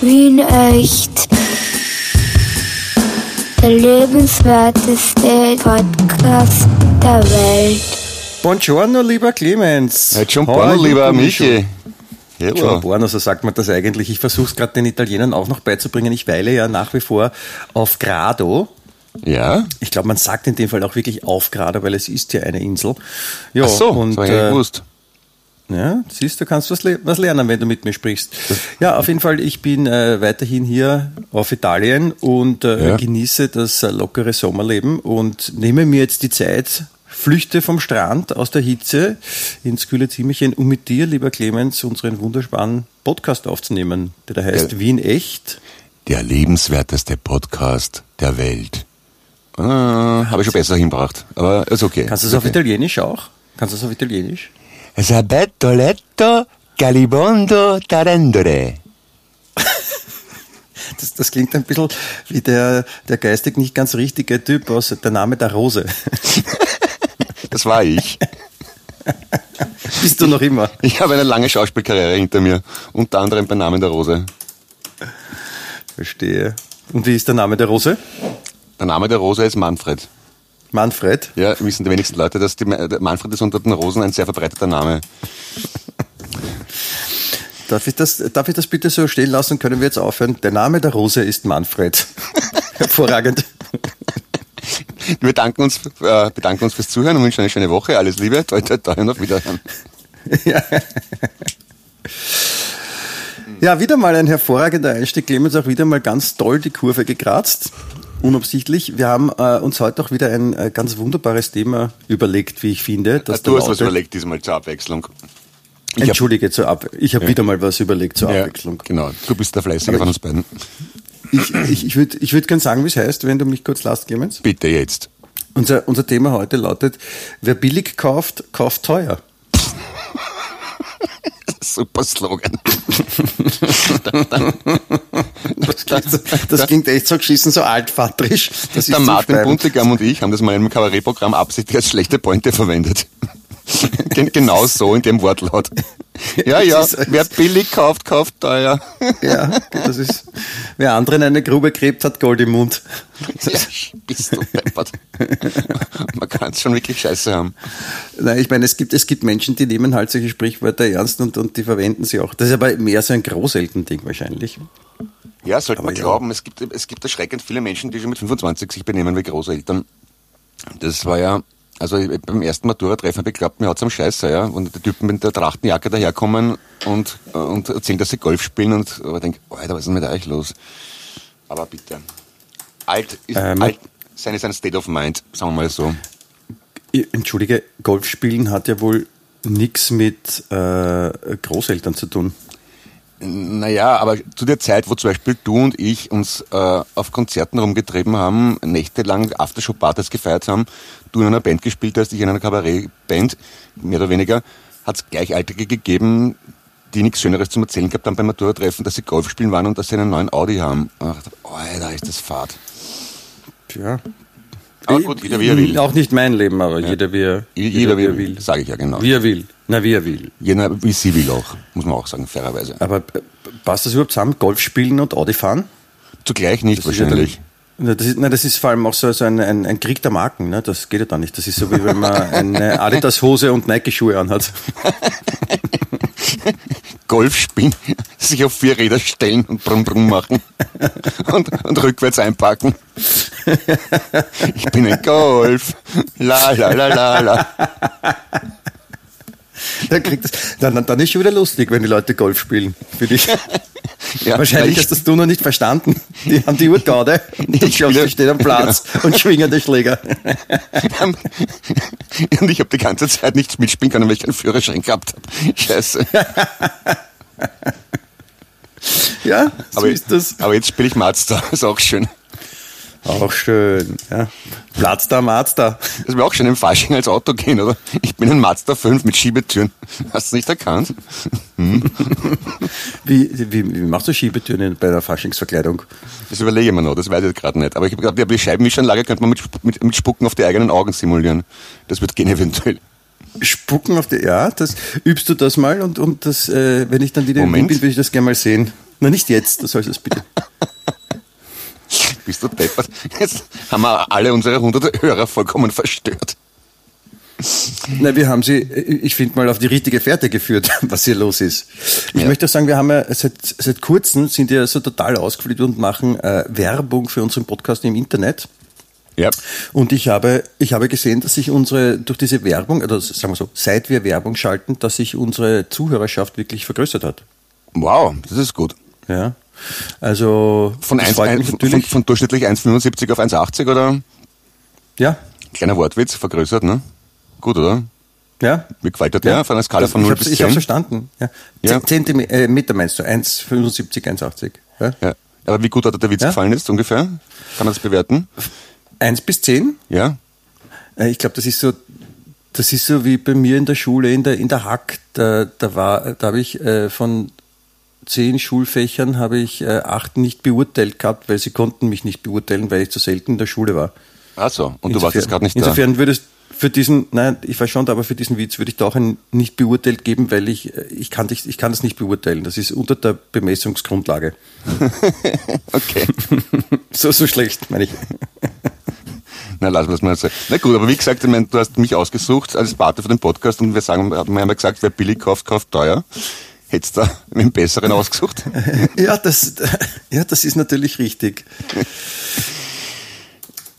Wien echt. Der lebenswerteste Podcast der Welt. Buongiorno, lieber Clemens. Hey, Porno, lieber. Michi. Hello. Borno, so sagt man das eigentlich. Ich versuche es gerade den Italienern auch noch beizubringen. Ich weile ja nach wie vor auf Grado. Ja? Ich glaube, man sagt in dem Fall auch wirklich auf Grado, weil es ist ja eine Insel. Ja, Ach so, und, das hab ich nicht äh, gewusst. Ja, siehst du, kannst was, le was lernen, wenn du mit mir sprichst. Ja, auf jeden Fall, ich bin äh, weiterhin hier auf Italien und äh, Ja. genieße das äh, lockere Sommerleben und nehme mir jetzt die Zeit, flüchte vom Strand aus der Hitze ins kühle Zimmerchen, um mit dir, lieber Clemens, unseren wunderbaren Podcast aufzunehmen, der da heißt Ja. Wien echt. Der lebenswerteste Podcast der Welt. Ah, Habe ich schon besser hinbracht, aber ist okay. Kannst du es auf Italienisch auch? Kannst du es auf Italienisch? Sabetto letto calibondo tarendore. Das, das klingt ein bisschen wie der, der geistig nicht ganz richtige Typ aus Der Name der Rose. Das war ich. Bist du noch immer? Ich habe eine lange Schauspielkarriere hinter mir, unter anderem bei Namen der Rose. Verstehe. Und wie ist der Name der Rose? Der Name der Rose ist Manfred. Manfred. Ja, wissen die wenigsten Leute, dass die, Manfred ist unter den Rosen ein sehr verbreiteter Name. Darf ich, das, darf ich das bitte so stehen lassen? Können wir jetzt aufhören? Der Name der Rose ist Manfred. Hervorragend. Wir bedanken uns, äh, bedanken uns fürs Zuhören und wünschen eine schöne Woche. Alles Liebe, toi, toi, toi und auf Wiederhören. Ja. ja, wieder mal ein hervorragender Einstieg. Clemens auch wieder mal ganz toll die Kurve gekratzt. Unabsichtlich. Wir haben äh, uns heute auch wieder ein äh, ganz wunderbares Thema überlegt, wie ich finde. Das du hast was überlegt diesmal zur Abwechslung. Ich hab- Entschuldige, zur Ab ich habe wieder mal was überlegt zur Ja, Abwechslung. genau. Du bist der Fleißige Aber von ich- uns beiden. Ich, ich, ich würde ich würd gerne sagen, wie es heißt, wenn du mich kurz lasst, Clemens. Bitte jetzt. Unser, unser Thema heute lautet, wer billig kauft, kauft teuer. Super Slogan. Das klingt, das klingt echt so geschissen, so. Das ist Der Martin. Buntigam und ich haben das mal in einem Kabarettprogramm absichtlich als schlechte Pointe verwendet. Gen- genau so in dem Wortlaut. Ja, ja, wer billig kauft, kauft teuer. Ja, das ist, wer anderen eine Grube gräbt, hat Gold im Mund. Ja, bist du deppert. Man kann es schon wirklich scheiße haben. Nein, ich meine, es gibt, es gibt Menschen, die nehmen halt solche Sprichwörter ernst und, und die verwenden sie auch. Das ist aber mehr so ein Großeltern-Ding wahrscheinlich. Ja, sollte man ja. glauben. Es gibt, es gibt erschreckend viele Menschen, die schon mit 25 sich benehmen wie Großeltern. Das war ja, also ich- beim ersten Matura-Treffen habe ich geglaubt, mir hat's am Scheiße, ja. Und die Typen mit der Trachtenjacke daherkommen und, und erzählen, dass sie Golf spielen und aber ich denk, Alter, was ist denn mit euch los? Aber bitte. Alt ist, Ähm. alt sein ist ein State of Mind, sagen wir mal so. Entschuldige, Golfspielen hat ja wohl nichts mit äh, Großeltern zu tun. Naja, aber zu der Zeit, wo zum Beispiel du und ich uns äh, auf Konzerten rumgetrieben haben, nächtelang Aftershow-Partys gefeiert haben, du in einer Band gespielt hast, ich in einer Kabarettband, mehr oder weniger, hat es Gleichaltrige gegeben, die nichts Schöneres zum Erzählen gehabt haben beim Matura-Treffen, dass sie Golf spielen waren und dass sie einen neuen Audi haben. Und da ist das Fahrt. Tja. Aber gut, jeder wie er will. Auch nicht mein Leben, aber jeder wie er, Jeder wie er will, sage ich ja genau. Wie er will. Na, wie er will. Jeder wie sie will auch, muss man auch sagen, fairerweise. Aber passt das überhaupt zusammen? Golf spielen und Audi fahren? Zugleich nicht Das ist ja wahrscheinlich. dann- das, ist, na, das ist vor allem auch so, so ein, ein, ein Krieg der Marken. Ne? Das geht ja dann nicht. Das ist so, wie wenn man eine Adidas-Hose und Nike-Schuhe anhat. Golf spielen, sich auf vier Räder stellen und brumm brumm machen und, und rückwärts einpacken. Ich bin ein Golf. La la la la la. Dann, kriegt das, dann, dann- ist schon wieder lustig, wenn die Leute Golf spielen. Für dich. Ja, Wahrscheinlich ich- hast das du noch nicht verstanden. Die haben die Uhr gerade und du Ich spiele- die stehen am Platz und schwingen den Schläger. Und ich habe die ganze Zeit nichts mitspielen können, weil ich keinen Führerschein gehabt habe. Scheiße. Ja, so Aber, ist das. aber jetzt spiele ich Mazda, ist auch schön. Auch schön. Ja. Platz da, Mazda. Das wäre auch schön im Fasching als Auto gehen, oder? Ich bin ein Mazda 5 mit Schiebetüren. Hast du nicht erkannt? Wie, wie, wie machst du Schiebetüren bei einer Faschingsverkleidung? Das überlege ich mir noch, das weiß ich gerade nicht. Aber ich habe gedacht, die Scheibenwischanlage könnte man mit, mit, mit Spucken auf die eigenen Augen simulieren. Das wird gehen eventuell. Spucken auf die, ja, das übst du das mal und, und das, äh, wenn ich dann wieder im Moment. Bin, will ich das gerne mal sehen. Na, nicht jetzt, das soll es bitte. Bist du deppert? Jetzt haben wir alle unsere hunderte Hörer vollkommen verstört. Nein, wir haben sie, ich finde mal, auf die richtige Fährte geführt, was hier los ist. Ich Ja. möchte auch sagen, wir haben ja seit, seit kurzem sind ja so total ausgeflippt und machen äh, Werbung für unseren Podcast im Internet. Ja. Und ich habe, ich habe gesehen, dass sich unsere, durch diese Werbung, oder sagen wir so, seit wir Werbung schalten, dass sich unsere Zuhörerschaft wirklich vergrößert hat. Wow, das ist gut. Ja. Also, Von, das 1, freut ein, von, von durchschnittlich 1,75 auf 1,80 oder? ja, Kleiner Wortwitz, vergrößert, ne? Gut, oder? ja. Wie gefällt dir der? Von einer Skala von ich 0 hab's, bis ich hab's 10? verstanden. Ja. Ja. Zentimeter äh, Meter meinst du? 1,75, 1,80. Ja? Ja. Aber wie gut hat dir der Witz Ja. gefallen ist, ungefähr? Kann man das bewerten? 1 bis 10? Ja? Äh, Ich glaube, das ist so, das ist so wie bei mir in der Schule, in der, in der Hack. Da, da war, da habe ich äh, von zehn Schulfächern habe ich äh, acht nicht beurteilt gehabt, weil sie konnten mich nicht beurteilen, weil ich zu selten in der Schule war. Ach so, und du warst jetzt gerade nicht da. Insofern würdest für diesen, nein, ich weiß schon, aber für diesen Witz würde ich da auch ein nicht beurteilt geben, weil ich, äh, ich kann, dich, ich kann das nicht beurteilen. Das ist unter der Bemessungsgrundlage. Okay. So, so schlecht, meine ich. Na, lassen wir das mal so. Na gut, aber wie gesagt, ich meine, du hast mich ausgesucht als Pate für den Podcast und wir sagen, wir haben ja gesagt, wer billig kauft, kauft teuer. Hättest du da einen besseren ausgesucht? Ja, das, ja, das ist natürlich richtig.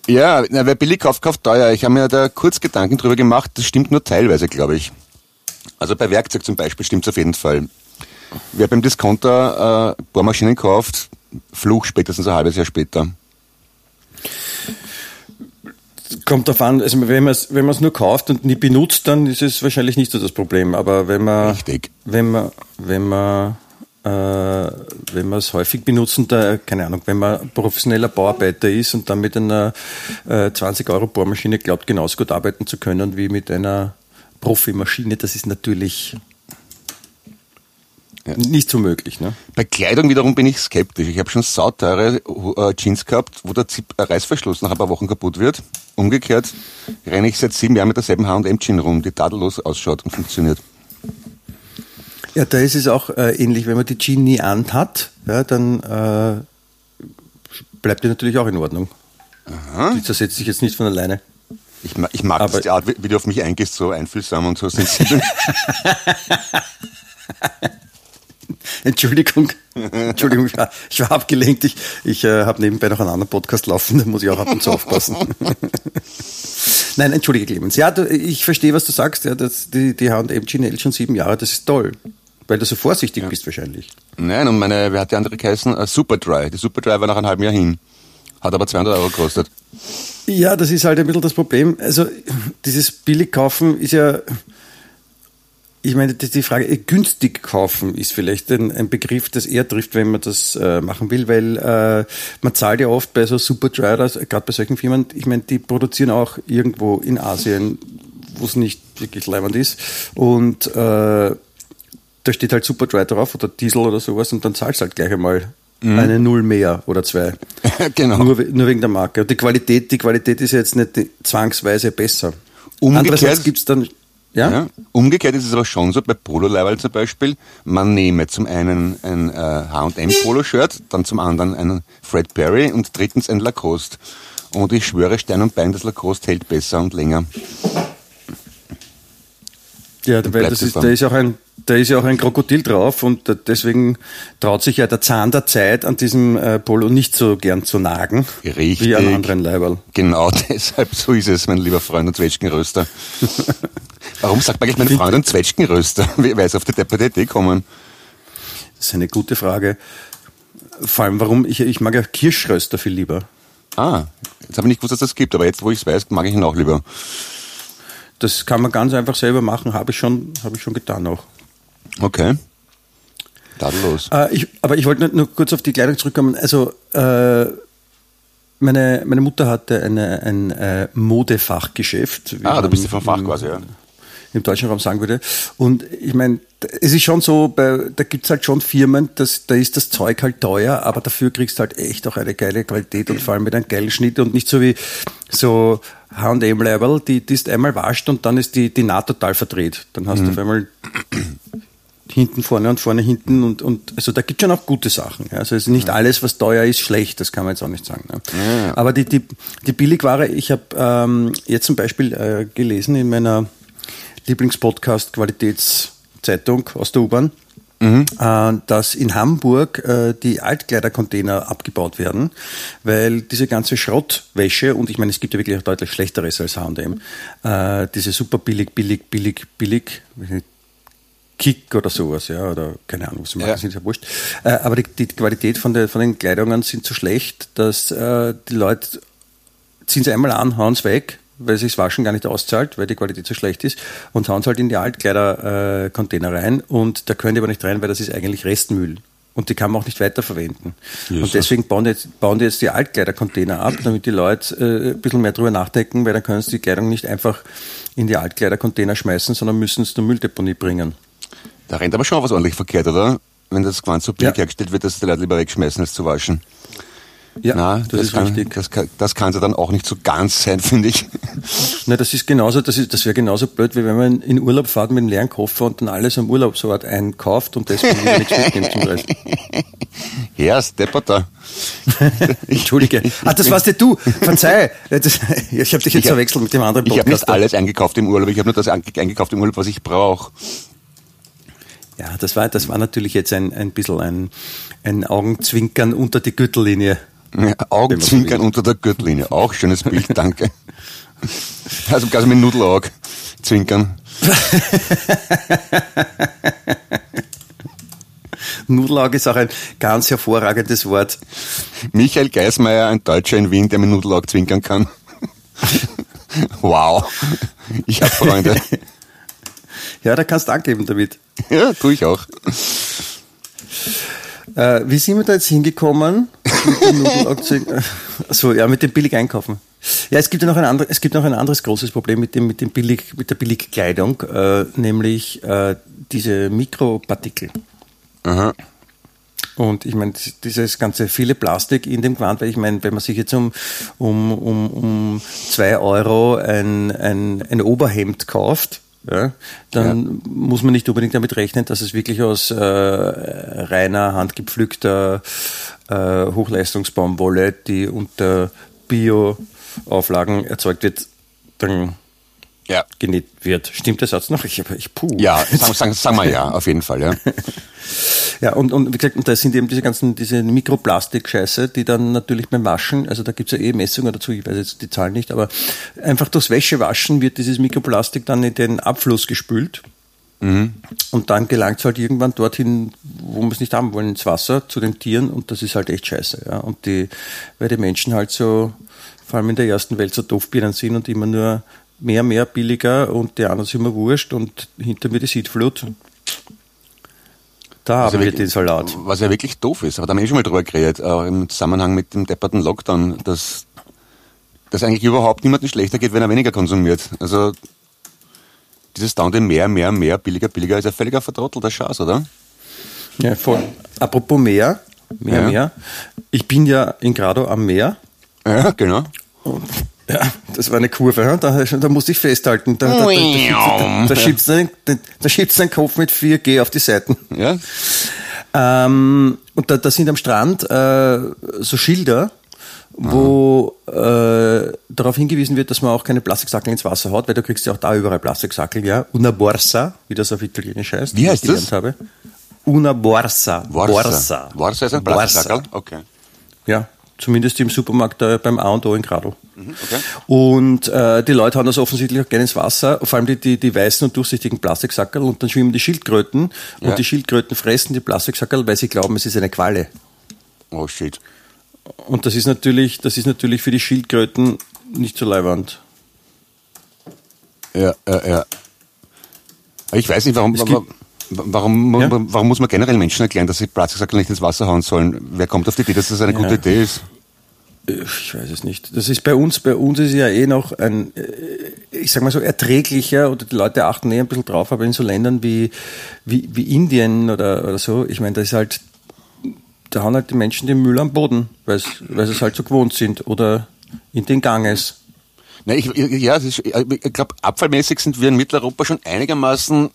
Ja, na, wer billig kauft, kauft teuer. Ich habe mir da kurz Gedanken drüber gemacht. Das stimmt nur teilweise, glaube ich. Also bei Werkzeug zum Beispiel stimmt es auf jeden Fall. Wer beim Discounter äh, Bohrmaschinen kauft, Fluch spätestens ein halbes Jahr später. Kommt darauf an, also wenn man es wenn man's nur kauft und nie benutzt, dann ist es wahrscheinlich nicht so das Problem. Aber wenn man Richtig. wenn man wenn man äh, wenn man es häufig benutzen, da, keine Ahnung, wenn man professioneller Bauarbeiter ist und dann mit einer äh, 20 Euro Bohrmaschine glaubt, genauso gut arbeiten zu können wie mit einer Profimaschine, das ist natürlich nicht so möglich. Ne? Bei Kleidung wiederum bin ich skeptisch. Ich habe schon sauteure äh, Jeans gehabt, wo der Zip äh, Reißverschluss nach ein paar Wochen kaputt wird. Umgekehrt renne ich seit sieben Jahren mit derselben H&M-Jeans rum, die tadellos ausschaut und funktioniert. Ja, da ist es auch äh, ähnlich, wenn man die Jeans nie anhat, ja, dann äh, bleibt die natürlich auch in Ordnung. Die zersetzt sich jetzt nicht von alleine. Ich, ma ich mag Aber- das, die Art, wie, wie du auf mich eingehst, so einfühlsam und so sensibel. Entschuldigung, Entschuldigung, ich war, ich war abgelenkt. Ich, ich äh, habe nebenbei noch einen anderen Podcast laufen, da muss ich auch ab und zu aufpassen. Nein, entschuldige Clemens. Ja, du, ich verstehe, was du sagst. Ja, das, die, die H&M Ginelle schon sieben Jahre, das ist toll. Weil du so vorsichtig bist wahrscheinlich. Nein, und meine, wer hat die andere geheißen? Uh, Superdry. Die Superdry war nach einem halben Jahr hin. Hat aber 200 Euro gekostet. Ja, das ist halt ein bisschen das Problem. Also dieses Billigkaufen ist ja, ich meine, die, Frage, äh, günstig kaufen ist vielleicht ein, ein Begriff, das eher trifft, wenn man das äh, machen will, weil äh, man zahlt ja oft bei so Superdry, also gerade bei solchen Firmen, ich meine, die produzieren auch irgendwo in Asien, wo es nicht wirklich leibend ist und äh, da steht halt Superdry drauf oder Diesel oder sowas und dann zahlst du halt gleich einmal eine Null mehr oder zwei. genau. Nur, nur wegen der Marke. Und die Qualität, die Qualität ist ja jetzt nicht zwangsweise besser. Umgekehrt- Andererseits gibt's dann, ja? Ja. Umgekehrt ist es aber schon so, bei Pololeiberl zum Beispiel, man nehme zum einen ein äh, H&M Poloshirt, dann zum anderen ein Fred Perry und drittens ein Lacoste. Und ich schwöre Stein und Bein, das Lacoste hält besser und länger. Ja, bleibt das ist, da ist auch ein, da ist ja auch ein Krokodil drauf und deswegen traut sich ja der Zahn der Zeit an diesem äh, Polo nicht so gern zu nagen. Richtig. Wie an anderen Leiberl. Genau deshalb, so ist es, mein lieber Freund und Zwetschgenröster. Warum sagt man eigentlich mein Freund und Zwetschgenröster? Wie weiß auf die depperte kommen? Das ist eine gute Frage. Vor allem, warum, ich, ich mag ja Kirschröster viel lieber. Ah, jetzt habe ich nicht gewusst, dass das gibt, aber jetzt, wo ich es weiß, mag ich ihn auch lieber. Das kann man ganz einfach selber machen, habe ich schon, habe ich schon getan auch. Okay. Tadellos. Äh, ich, aber ich wollte nur, nur kurz auf die Kleidung zurückkommen. Also äh, meine, meine Mutter hatte eine, ein äh, Modefachgeschäft. Ah, du bist ja vom Fach quasi, ja. Im deutschen Raum sagen würde. Und ich meine, es ist schon so, bei, da gibt's halt schon Firmen, das, da ist das Zeug halt teuer, aber dafür kriegst du halt echt auch eine geile Qualität und vor allem mit einem geilen Schnitt und nicht so wie so H&M-Label, die, die ist einmal wascht und dann ist die, die Naht total verdreht. Dann hast du auf einmal hinten, vorne und vorne, hinten und, und also da gibt es schon auch gute Sachen. Ja. Also es ist nicht alles, was teuer ist, schlecht, das kann man jetzt auch nicht sagen. Ne. Ja. Aber die, die, die Billigware, ich habe ähm, jetzt zum Beispiel äh, gelesen in meiner Lieblingspodcast Qualitätszeitung aus der U-Bahn, Mhm. dass in Hamburg äh, die Altkleidercontainer abgebaut werden, weil diese ganze Schrottwäsche, und ich meine, es gibt ja wirklich auch deutlich Schlechteres als H&M, äh, diese super billig, billig, billig, billig, Kick oder sowas, ja, oder keine Ahnung, was sie machen, ja. ist ja wurscht. Äh, aber die, die, Qualität von, der, von den Kleidungen sind so schlecht, dass äh, die Leute ziehen sie einmal an, hauen es weg, weil sich das Waschen gar nicht auszahlt, weil die Qualität so schlecht ist, und hauen es halt in die Altkleider-Container äh, rein und da können die aber nicht rein, weil das ist eigentlich Restmüll. Und die kann man auch nicht weiterverwenden. Yes. Und deswegen bauen die, jetzt, bauen die jetzt die Altkleider-Container ab, damit die Leute äh, ein bisschen mehr drüber nachdenken, weil dann können sie die Kleidung nicht einfach in die Altkleider-Container schmeißen, sondern müssen es zur Mülldeponie bringen. Da rennt aber schon was ordentlich verkehrt, oder? Wenn das Gewand so billig ja. hergestellt wird, dass die Leute lieber wegschmeißen, als zu waschen. Ja, Na, das, das, ist kann, richtig. Das kann, das kann sie dann auch nicht so ganz sein, finde ich. Na, das ist genauso, das, ist, das wäre genauso blöd, wie wenn man in Urlaub fährt mit einem leeren Koffer und dann alles am Urlaubsort einkauft und deswegen nichts mitnimmt zum Rest. Ja, Stepperter. Entschuldige. Ah, das warst ja du. Verzeih. Das, ich habe dich jetzt verwechselt mit dem anderen Podcast. Ich habe nicht alles eingekauft im Urlaub. Ich habe nur das eingekauft im Urlaub, was ich brauche. Ja, das war, das war natürlich jetzt ein, ein bisschen ein, ein Augenzwinkern unter die Gürtellinie. Ja, Augenzwinkern unter der Gürtellinie. Auch schönes Bild, danke. Also quasi mit Nudelaug zwinkern. Nudelaug ist auch ein ganz hervorragendes Wort. Michael Geismeier, ein Deutscher in Wien, der mit Nudelaug zwinkern kann. wow. Ich habe Freunde. Ja, da kannst du angeben damit. Ja, tue ich auch. Äh, wie sind wir da jetzt hingekommen? so, ja, mit dem billig einkaufen. Ja, es gibt ja noch ein, andre, es gibt noch ein anderes großes Problem mit, dem, mit, dem billig, mit der Billigkleidung, äh, nämlich äh, diese Mikropartikel. Aha. Und ich meine, dieses ganze viele Plastik in dem Gewand, weil ich meine, wenn man sich jetzt um, um, um, um zwei Euro ein, ein, ein Oberhemd kauft, ja, dann ja. muss man nicht unbedingt damit rechnen, dass es wirklich aus äh, reiner, handgepflückter äh, Hochleistungsbaumwolle, die unter Bio-Auflagen erzeugt wird, dann ja. genäht wird. Stimmt der Satz noch? Ich, ich puh. Ja, sagen, sagen, sagen wir ja, auf jeden Fall, ja. Ja, und, und wie gesagt, und da sind eben diese ganzen, diese Mikroplastik-Scheiße, die dann natürlich beim Waschen, also da gibt's ja eh Messungen dazu, ich weiß jetzt die Zahlen nicht, aber einfach durchs Wäschewaschen wird dieses Mikroplastik dann in den Abfluss gespült. Mhm. Und dann gelangt es halt irgendwann dorthin, wo wir es nicht haben wollen, ins Wasser, zu den Tieren und das ist halt echt scheiße. Ja. Und die, weil die Menschen halt so, vor allem in der ersten Welt, so Doofbirnen sind und immer nur mehr, mehr billiger und die anderen sind immer wurscht und hinter mir die Siedflut. Da haben wir den Salat. Was ja wirklich doof ist, aber da haben wir eh schon mal drüber geredet, äh, im Zusammenhang mit dem depperten Lockdown, dass das eigentlich überhaupt niemandem schlechter geht, wenn er weniger konsumiert. Also dieses dauernde mehr, mehr, mehr, billiger, billiger ist ja völliger vertrottelter Schatz, oder? Ja, voll. Apropos mehr, mehr, ja. mehr. Ich bin ja in Grado am Meer. Ja, genau. Und ja, das war eine Kurve, da, da musste ich festhalten. Da, da, da, da, schiebst du deinen, da schiebst deinen Kopf mit 4G auf die Seiten. Ja. Ähm, und da, da sind am Strand äh, so Schilder, wo äh, darauf hingewiesen wird, dass man auch keine Plastiksackel ins Wasser haut, weil du kriegst ja auch da überall Plastiksackel, ja. Una borsa, wie das auf Italienisch heißt. Wie heißt das? Habe. Una borsa. Borsa. Borsa, borsa ist ein Plastiksackel? Okay. Ja, zumindest im Supermarkt äh, beim A und O in Gradl. Mhm, okay. Und äh, die Leute haben das offensichtlich auch gerne ins Wasser, vor allem die, die, die weißen und durchsichtigen Plastiksackerl und dann schwimmen die Schildkröten ja. und die Schildkröten fressen die Plastiksackerl, weil sie glauben, es ist eine Qualle. Oh shit. Und das ist natürlich, das ist natürlich für die Schildkröten nicht so leiwand. Ja, ja, ja. Ich weiß nicht, warum, warum, warum, ja? warum, muss man generell Menschen erklären, dass sie Plastiksackerl nicht ins Wasser hauen sollen? Wer kommt auf die Idee, dass das eine ja. gute Idee ist? ich weiß es nicht. Das ist bei uns, bei uns ist ja eh noch ein, äh, ich sag mal so, erträglicher oder die Leute achten eh ein bisschen drauf, aber in so Ländern wie, wie, wie Indien oder, oder so, ich meine, da ist halt, da haben halt die Menschen den Müll am Boden, weil sie es halt so gewohnt sind oder in den Ganges. Na, ich, ja, ist, ich glaube, abfallmäßig sind wir in Mitteleuropa schon einigermaßen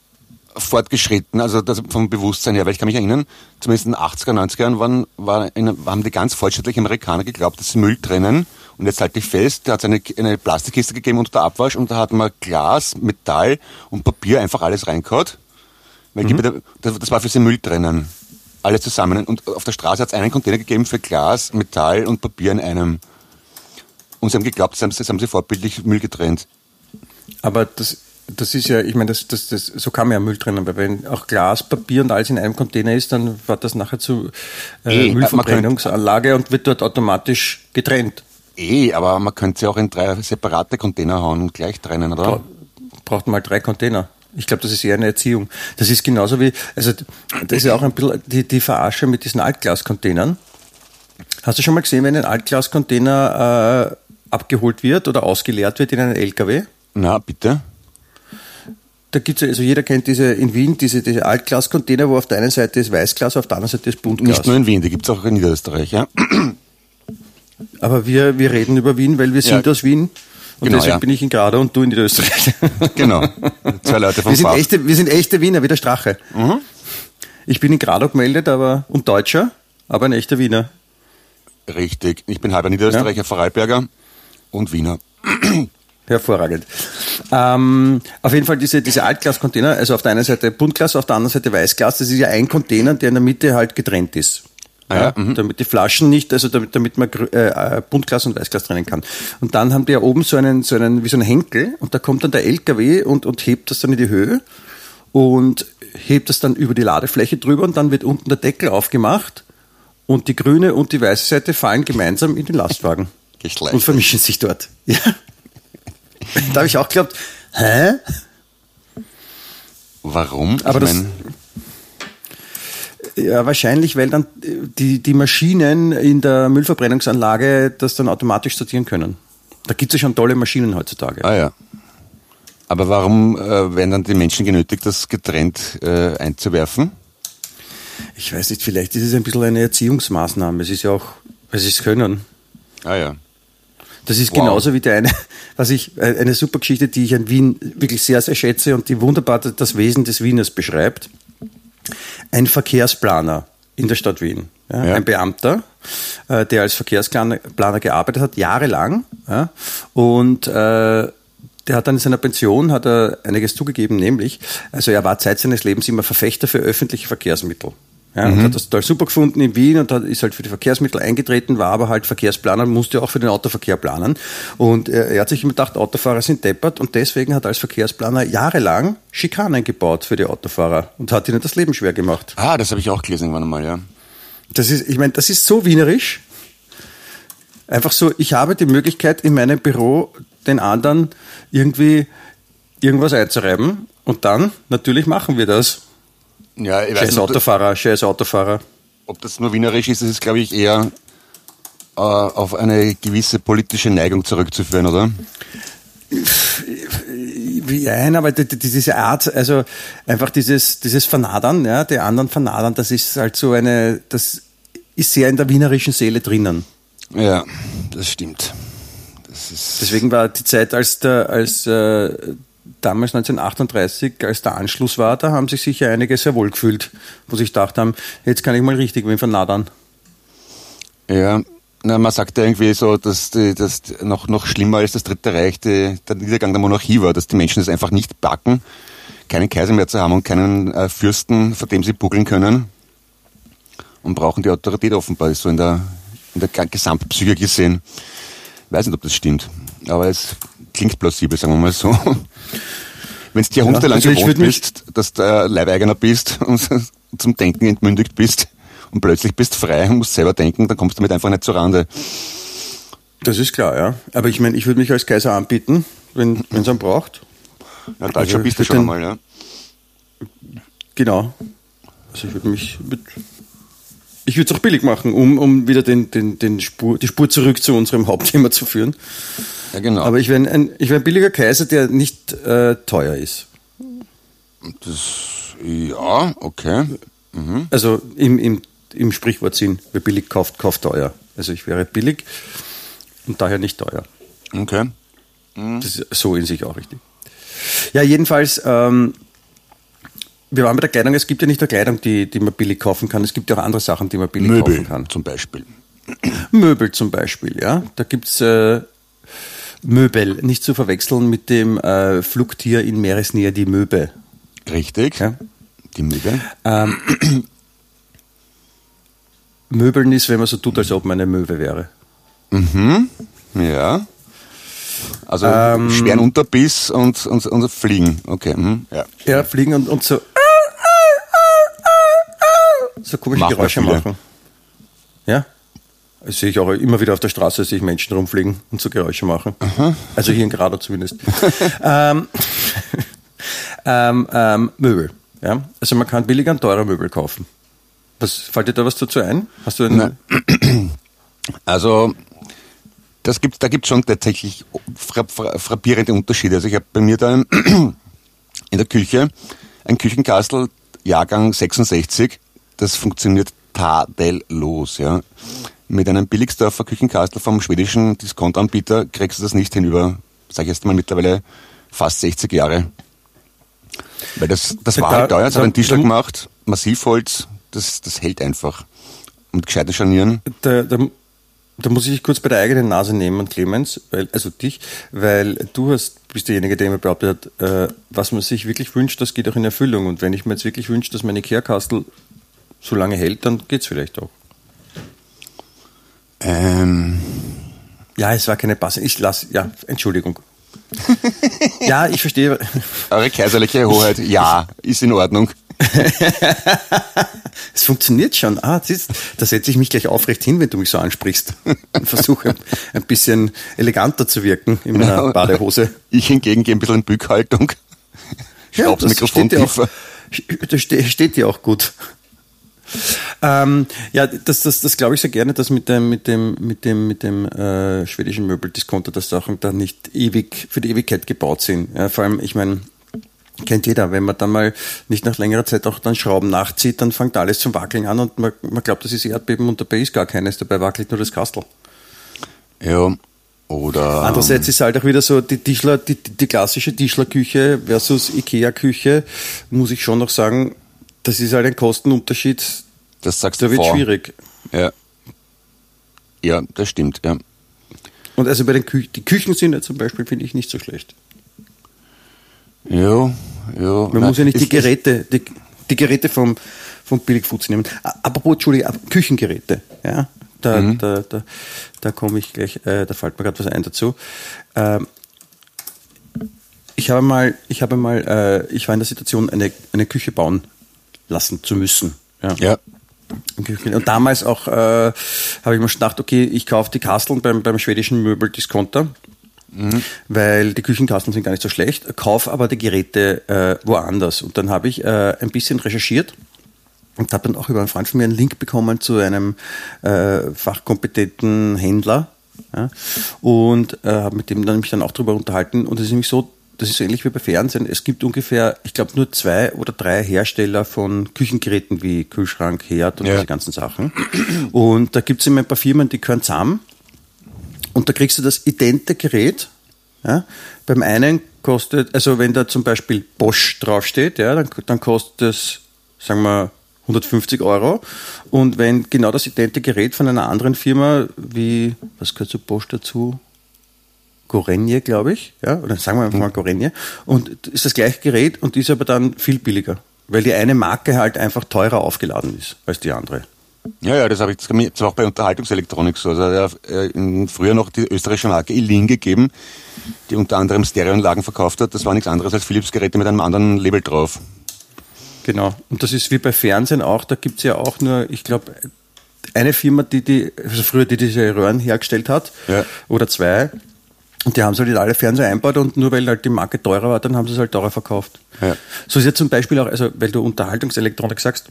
fortgeschritten, also das vom Bewusstsein her, weil ich kann mich erinnern, zumindest in den 80er, 90er Jahren waren, war eine, haben die ganz fortschrittlichen Amerikaner geglaubt, dass sie Müll trennen. Und jetzt halte ich fest, da hat es eine, eine Plastikkiste gegeben unter der Abwasch und da hat man Glas, Metall und Papier einfach alles reingehauen. Weil mhm. das, das war für sie Müll trennen. Alles zusammen. Und auf der Straße hat es einen Container gegeben für Glas, Metall und Papier in einem. Und sie haben geglaubt, das haben, das haben sie vorbildlich Müll getrennt. Aber das das ist ja, ich meine, das, das, das, so kann man ja Müll trennen, weil wenn auch Glas, Papier und alles in einem Container ist, dann wird das nachher zu äh, e, Müllverbrennungsanlage und wird dort automatisch getrennt. Eh, aber man könnte sie auch in drei separate Container hauen und gleich trennen, oder? Bra braucht mal drei Container. Ich glaube, das ist eher eine Erziehung. Das ist genauso wie, also das ist ja auch ein bisschen die, die Verarsche mit diesen Altglascontainern. Hast du schon mal gesehen, wenn ein Altglascontainer äh, abgeholt wird oder ausgeleert wird in einen LKW? Na, bitte da gibt es also jeder kennt diese in Wien diese, diese Altglas-Container, wo auf der einen Seite ist Weißglas, auf der anderen Seite ist Buntglas. Nicht nur in Wien, die gibt es auch in Niederösterreich, ja. Aber wir, wir reden über Wien, weil wir sind ja. aus Wien. Und genau, deswegen ja. bin ich in Grada und du in Niederösterreich. Genau. Zwei Leute vom wir sind, echte, wir sind echte Wiener, wie der Strache. Mhm. Ich bin in Grada gemeldet, aber und Deutscher, aber ein echter Wiener. Richtig. Ich bin halber Niederösterreicher, ja. Vorarlberger und Wiener. Hervorragend. Ähm, auf jeden Fall diese, diese Altglas-Container, also auf der einen Seite Buntglas, auf der anderen Seite Weißglas, das ist ja ein Container, der in der Mitte halt getrennt ist. Ah, ja, mhm. damit die Flaschen nicht, also damit, damit man äh, Buntglas und Weißglas trennen kann. Und dann haben die ja oben so einen, so einen, wie so einen Henkel und da kommt dann der LKW und, und hebt das dann in die Höhe und hebt das dann über die Ladefläche drüber und dann wird unten der Deckel aufgemacht und die grüne und die weiße Seite fallen gemeinsam in den Lastwagen. Und vermischen sich dort. Ja. Da habe ich auch geglaubt, hä? Warum? Aber ich das, ja, wahrscheinlich, weil dann die, die Maschinen in der Müllverbrennungsanlage das dann automatisch sortieren können. Da gibt es ja schon tolle Maschinen heutzutage. Ah ja. Aber warum äh, werden dann die Menschen genötigt, das getrennt äh, einzuwerfen? Ich weiß nicht, vielleicht ist es ein bisschen eine Erziehungsmaßnahme. Es ist ja auch, es können. Ah ja. Das ist wow. genauso wie der eine, was ich, äh, eine super Geschichte, die ich an Wien wirklich sehr, sehr schätze und die wunderbar das Wesen des Wieners beschreibt. Ein Verkehrsplaner in der Stadt Wien. Ja, ja. Ein Beamter, äh, der als Verkehrsplaner gearbeitet hat, jahrelang. Ja, und äh, der hat dann in seiner Pension hat er einiges zugegeben, nämlich, also er war Zeit seines Lebens immer Verfechter für öffentliche Verkehrsmittel. Ja, mhm. und hat das total super gefunden in Wien und hat, ist halt für die Verkehrsmittel eingetreten, war aber halt Verkehrsplaner, musste auch für den Autoverkehr planen. Und er, er hat sich immer gedacht, Autofahrer sind deppert und deswegen hat er als Verkehrsplaner jahrelang Schikanen gebaut für die Autofahrer und hat ihnen das Leben schwer gemacht. Ah, das habe ich auch gelesen irgendwann einmal, ja. Das ist, ich meine, das ist so wienerisch. Einfach so, ich habe die Möglichkeit in meinem Büro den anderen irgendwie irgendwas einzureiben und dann, natürlich machen wir das. Ja, ich weiß scheiß Autofahrer, scheiß Autofahrer. Ob das nur wienerisch ist, das ist, glaube ich, eher äh, auf eine gewisse politische Neigung zurückzuführen, oder? Nein, aber diese Art, also einfach dieses, dieses Vernadern, ja, die anderen vernadern, das ist halt so eine, das ist sehr in der wienerischen Seele drinnen. Ja, das stimmt. Das Deswegen war die Zeit, als der, als äh, damals 1938, als der Anschluss war, da haben sich sicher einige sehr wohl gefühlt, wo sich gedacht haben, jetzt kann ich mal richtig wen vernadern. Ja, na, man sagt ja irgendwie so, dass das noch, noch schlimmer als das Dritte Reich die, der Niedergang der Monarchie war, dass die Menschen es einfach nicht backen, keinen Kaiser mehr zu haben und keinen äh, Fürsten, vor dem sie buckeln können und brauchen die Autorität offenbar, so in der, in der Gesamtpsyche gesehen. Ich weiß nicht, ob das stimmt, aber es klingt plausibel, sagen wir mal so. Wenn du jahrhundertelang ja, also gewohnt bist, dass du Leibeigener bist und zum Denken entmündigt bist und plötzlich bist frei und musst selber denken, dann kommst du damit einfach nicht zur Rande. Das ist klar, ja. Aber ich meine, ich würde mich als Kaiser anbieten, wenn es einen braucht. Ja, Deutscher also, bist du schon einmal, ja. Genau. Also ich würde mich mit ich würde es auch billig machen, um, um wieder den, den, den Spur, die Spur zurück zu unserem Hauptthema zu führen. Ja, genau. Aber ich wäre ein, ich wär ein billiger Kaiser, der nicht äh, teuer ist. Das, ja, okay. Mhm. Also im, im, im Sprichwortsinn, wer billig kauft, kauft teuer. Also ich wäre billig und daher nicht teuer. Okay. Mhm. Das ist so in sich auch richtig. Ja, jedenfalls, ähm, wir waren bei der Kleidung, es gibt ja nicht nur Kleidung, die, die man billig kaufen kann, es gibt ja auch andere Sachen, die man billig Möbel kaufen kann. zum Beispiel. Möbel zum Beispiel, ja. Da gibt's äh, Möbel, nicht zu verwechseln mit dem äh, Flugtier in Meeresnähe, die Möbe. Richtig. Ja? Die Möbel. Ähm, Möbeln ist, wenn man so tut, als ob man eine Möwe wäre. Ja. Also Ähm, schweren Unterbiss und, und, und Fliegen. Okay. Mhm. Ja. Ja, fliegen und, und so so komische Machen Geräusche machen. Ja? Das sehe ich auch immer wieder auf der Straße, sehe ich Menschen rumfliegen und so Geräusche machen. Also hier in Gradau zumindest. ähm, ähm, ähm, Möbel. Ja? Also man kann billiger und teurer Möbel kaufen. Was, fällt dir da was dazu ein? Hast du einen, Also das gibt, da gibt es schon tatsächlich fra fra frappierende Unterschiede. Also ich habe bei mir da in der Küche ein Küchenkastel Jahrgang 66. Das funktioniert tadellos. Ja. Mit einem Billigsdorfer Küchenkastel vom schwedischen Diskontanbieter kriegst du das nicht hinüber, sage ich jetzt mal mittlerweile fast 60 Jahre. Weil das, das war halt teuer, es hat da- ein Tischler gemacht, Massivholz, das, das hält einfach. Und gescheite Scharnieren. da, da, da muss ich dich kurz bei der eigenen Nase nehmen, Clemens, weil, also dich, weil du hast, bist derjenige, der immer behauptet hat, äh, was man sich wirklich wünscht, das geht auch in Erfüllung. Und wenn ich mir jetzt wirklich wünsche, dass meine Kehrkastel so lange hält, dann geht's vielleicht auch. Ähm, Ja, es war keine Passe. Ich lass, ja, Entschuldigung. ja, ich verstehe. Eure kaiserliche Hoheit, ja, ist in Ordnung. Es funktioniert schon. Ah, siehst, da setze ich mich gleich aufrecht hin, wenn du mich so ansprichst. Und versuche ein bisschen eleganter zu wirken in meiner Badehose. Ich hingegen gehe ein bisschen in Bückhaltung. Schraub's das Mikrofon steht dir tiefer. Auch, das ste- steht dir auch gut. Ähm, ja, das, das, das glaube ich sehr gerne, dass mit dem, mit dem, mit dem, mit dem äh, schwedischen Möbeldiscounter, dass Sachen da nicht ewig für die Ewigkeit gebaut sind. Ja, vor allem, ich meine, kennt jeder, wenn man dann mal nicht nach längerer Zeit auch dann Schrauben nachzieht, dann fängt alles zum Wackeln an und man, man glaubt, das ist Erdbeben und dabei ist gar keines, dabei wackelt nur das Kastel. Ja, oder... Andererseits ist halt auch wieder so die Tischler, die, die, die klassische Tischlerküche versus Ikea-Küche, muss ich schon noch sagen, das ist halt ein Kostenunterschied, das sagst da du wird vor. schwierig. Ja. ja, das stimmt, ja. Und also bei den Kü die Küchen sind ja zum Beispiel, finde ich, nicht so schlecht. Ja, ja. Man Nein, muss ja nicht die Geräte, die, die Geräte vom, vom Billigfoods nehmen. Apropos, Entschuldige, ab- Küchengeräte, ja. Da, Mhm. da, da, da komme ich gleich, äh, da fällt mir gerade was ein dazu. Ähm, ich habe mal, ich habe mal, äh, ich war in der Situation, eine, eine Küche bauen lassen zu müssen. Ja. Ja, Und damals auch äh, habe ich mir schon gedacht, okay, ich kaufe die Kasteln beim, beim schwedischen Möbeldiscounter, weil die Küchenkasteln sind gar nicht so schlecht, kaufe aber die Geräte äh, woanders. Und dann habe ich äh, ein bisschen recherchiert und habe dann auch über einen Freund von mir einen Link bekommen zu einem äh, fachkompetenten Händler ja, und äh, habe mit dem dann mich dann auch darüber unterhalten. Und es ist nämlich so, das ist so ähnlich wie bei Fernsehen. Es gibt ungefähr, ich glaube, nur zwei oder drei Hersteller von Küchengeräten wie Kühlschrank, Herd und Ja. diese ganzen Sachen. Und da gibt es immer ein paar Firmen, die gehören zusammen. Und da kriegst du das idente Gerät. Ja? Beim einen kostet, also wenn da zum Beispiel Bosch draufsteht, ja, dann, dann kostet es, sagen wir, 150 Euro. Und wenn genau das idente Gerät von einer anderen Firma, wie, was gehört zu Bosch dazu? Gorenje, glaube ich, ja, oder sagen wir einfach mal Gorenje, und ist das gleiche Gerät und ist aber dann viel billiger, weil die eine Marke halt einfach teurer aufgeladen ist als die andere. ja, ja, das habe ich das ist auch bei Unterhaltungselektronik so. Also er hat äh, früher noch die österreichische Marke Ilin gegeben, die unter anderem Stereoanlagen verkauft hat. Das war nichts anderes als Philips-Geräte mit einem anderen Label drauf. Genau. Und das ist wie bei Fernsehen auch, da gibt's ja auch nur, ich glaube, eine Firma, die, die, also früher die diese Röhren hergestellt hat, Ja. oder zwei, und die haben sie halt in alle Fernseher einbaut und nur weil halt die Marke teurer war, dann haben sie es halt teurer verkauft. Ja. So ist ja zum Beispiel auch, also weil du Unterhaltungselektronik sagst,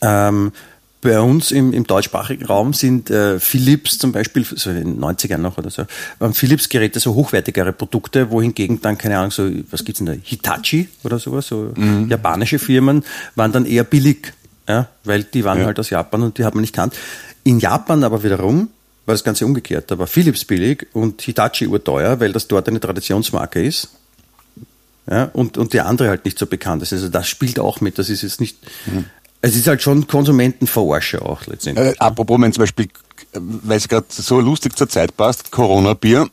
ähm, bei uns im, im deutschsprachigen Raum sind äh, Philips zum Beispiel, so in den 90ern noch oder so, waren Philips-Geräte so hochwertigere Produkte, wohingegen dann, keine Ahnung, so, was gibt's denn da, Hitachi oder sowas, so japanische Firmen, waren dann eher billig, ja, weil die waren Ja. halt aus Japan und die hat man nicht kannt. In Japan aber wiederum war das Ganze umgekehrt. Da war Philips billig und Hitachi urteuer, weil das dort eine Traditionsmarke ist. Ja, und, und die andere halt nicht so bekannt ist. Also das spielt auch mit. Das ist jetzt nicht. Es ist halt schon Konsumentenverarsche auch letztendlich. Äh, apropos, wenn zum Beispiel, äh, weil es gerade so lustig zur Zeit passt, Corona-Bier,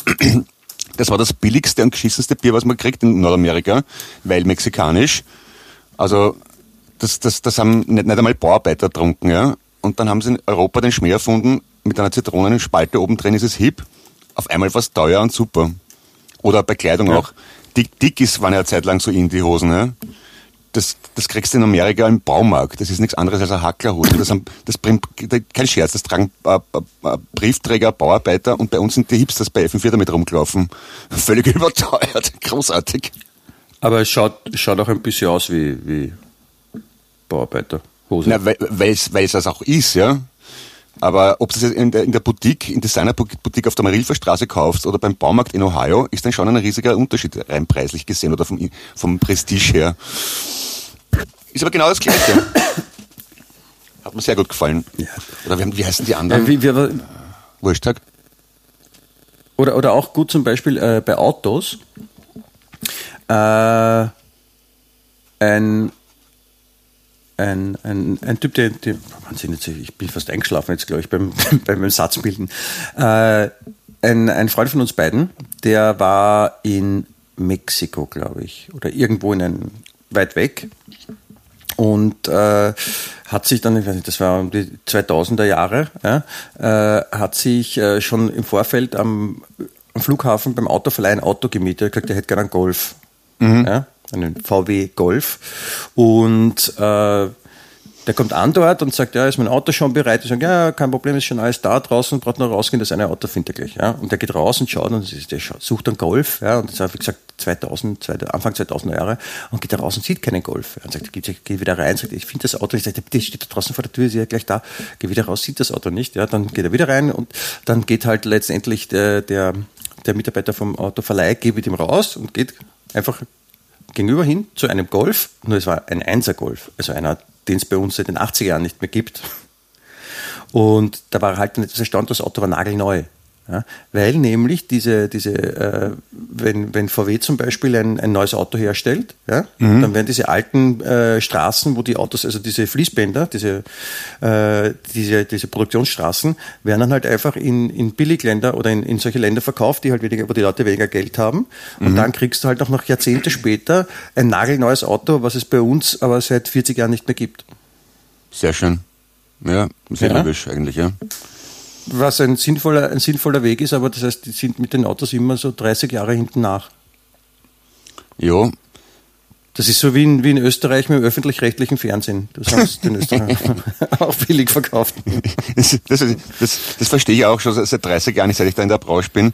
das war das billigste und geschissenste Bier, was man kriegt in Nordamerika, weil mexikanisch. Also das, das, das haben nicht, nicht einmal Bauarbeiter getrunken, ja. Und dann haben sie in Europa den Schmäh erfunden, mit einer Zitronenspalte oben drin ist es hip. Auf einmal war es teuer und super. Oder bei Kleidung Ja. auch. Dick, Dickies waren ja eine Zeit lang so in die Hosen, ja. Das, das kriegst du in Amerika im Baumarkt. Das ist nichts anderes als eine Hacklerhose. Das, haben, das bringt, kein Scherz, das tragen äh, äh, äh, Briefträger, Bauarbeiter und bei uns sind die Hipsters bei FM4 damit rumgelaufen. Völlig überteuert. Großartig. Aber es schaut, schaut auch ein bisschen aus wie, wie Bauarbeiterhose. Na, weil es das auch ist, ja. Aber ob du es in der, in der Boutique, in Designer-Boutique auf der Marilfer Straße kaufst oder beim Baumarkt in Ohio, ist dann schon ein riesiger Unterschied rein preislich gesehen oder vom, vom Prestige her. Ist aber genau das Gleiche. Hat mir sehr gut gefallen. Ja. Oder wie, wie heißen die Ja, anderen? wie, wie, Wurschtag? Oder, oder auch gut zum Beispiel äh, bei Autos. Äh, ein, ein, ein, ein Typ, der, der Wahnsinn, jetzt, ich bin fast eingeschlafen jetzt, glaube ich, beim, beim Satzbilden. Äh, ein, ein Freund von uns beiden, der war in Mexiko, glaube ich, oder irgendwo in ein, weit weg. Und äh, hat sich dann, ich weiß nicht, das war um die 2000er Jahre, ja, äh, hat sich äh, schon im Vorfeld am, am Flughafen beim Autoverleih ein Auto gemietet, Er hat gesagt, er hätte gerne einen Golf, ja, einen VW Golf und äh, der kommt an dort und sagt, ja, ist mein Auto schon bereit? Ich sage, ja, kein Problem, ist schon alles da draußen, braucht nur rausgehen, das eine Auto findet er gleich. Ja? Und der geht raus und schaut und der sucht einen Golf, ja, und das war, wie gesagt, 2000, 2000, Anfang 2000er Jahre und geht da raus und sieht keinen Golf. Und sagt, geht wieder rein, sagt, ich finde das Auto, ich sage, bitte steht da draußen vor der Tür, ist ja gleich da, geht wieder raus, sieht das Auto nicht, ja, dann geht er wieder rein und dann geht halt letztendlich der, der, der Mitarbeiter vom Autoverleih, geht mit ihm raus und geht einfach gegenüber hin zu einem Golf, nur es war ein Einser-Golf, also einer, den es bei uns seit den 80er Jahren nicht mehr gibt. Und da war halt etwas erstaunt, das Auto war nagelneu. Ja, weil nämlich diese, diese äh, wenn, wenn VW zum Beispiel ein, ein neues Auto herstellt, ja, dann werden diese alten äh, Straßen, wo die Autos, also diese Fließbänder, diese, äh, diese, diese Produktionsstraßen, werden dann halt einfach in, in Billigländer oder in, in solche Länder verkauft, die halt weniger, wo die Leute weniger Geld haben. Und dann kriegst du halt auch noch Jahrzehnte später ein nagelneues Auto, was es bei uns aber seit 40 Jahren nicht mehr gibt. Sehr schön. Ja, sehr Ja. logisch eigentlich, ja. Was ein sinnvoller, ein sinnvoller Weg ist, aber das heißt, die sind mit den Autos immer so 30 Jahre hinten nach. Jo, Das ist so wie in, wie in Österreich mit dem öffentlich-rechtlichen Fernsehen. Das haben sie den Österreichern auch billig verkauft. das, das, das, das verstehe ich auch schon seit 30 Jahren, seit ich da in der Branche bin.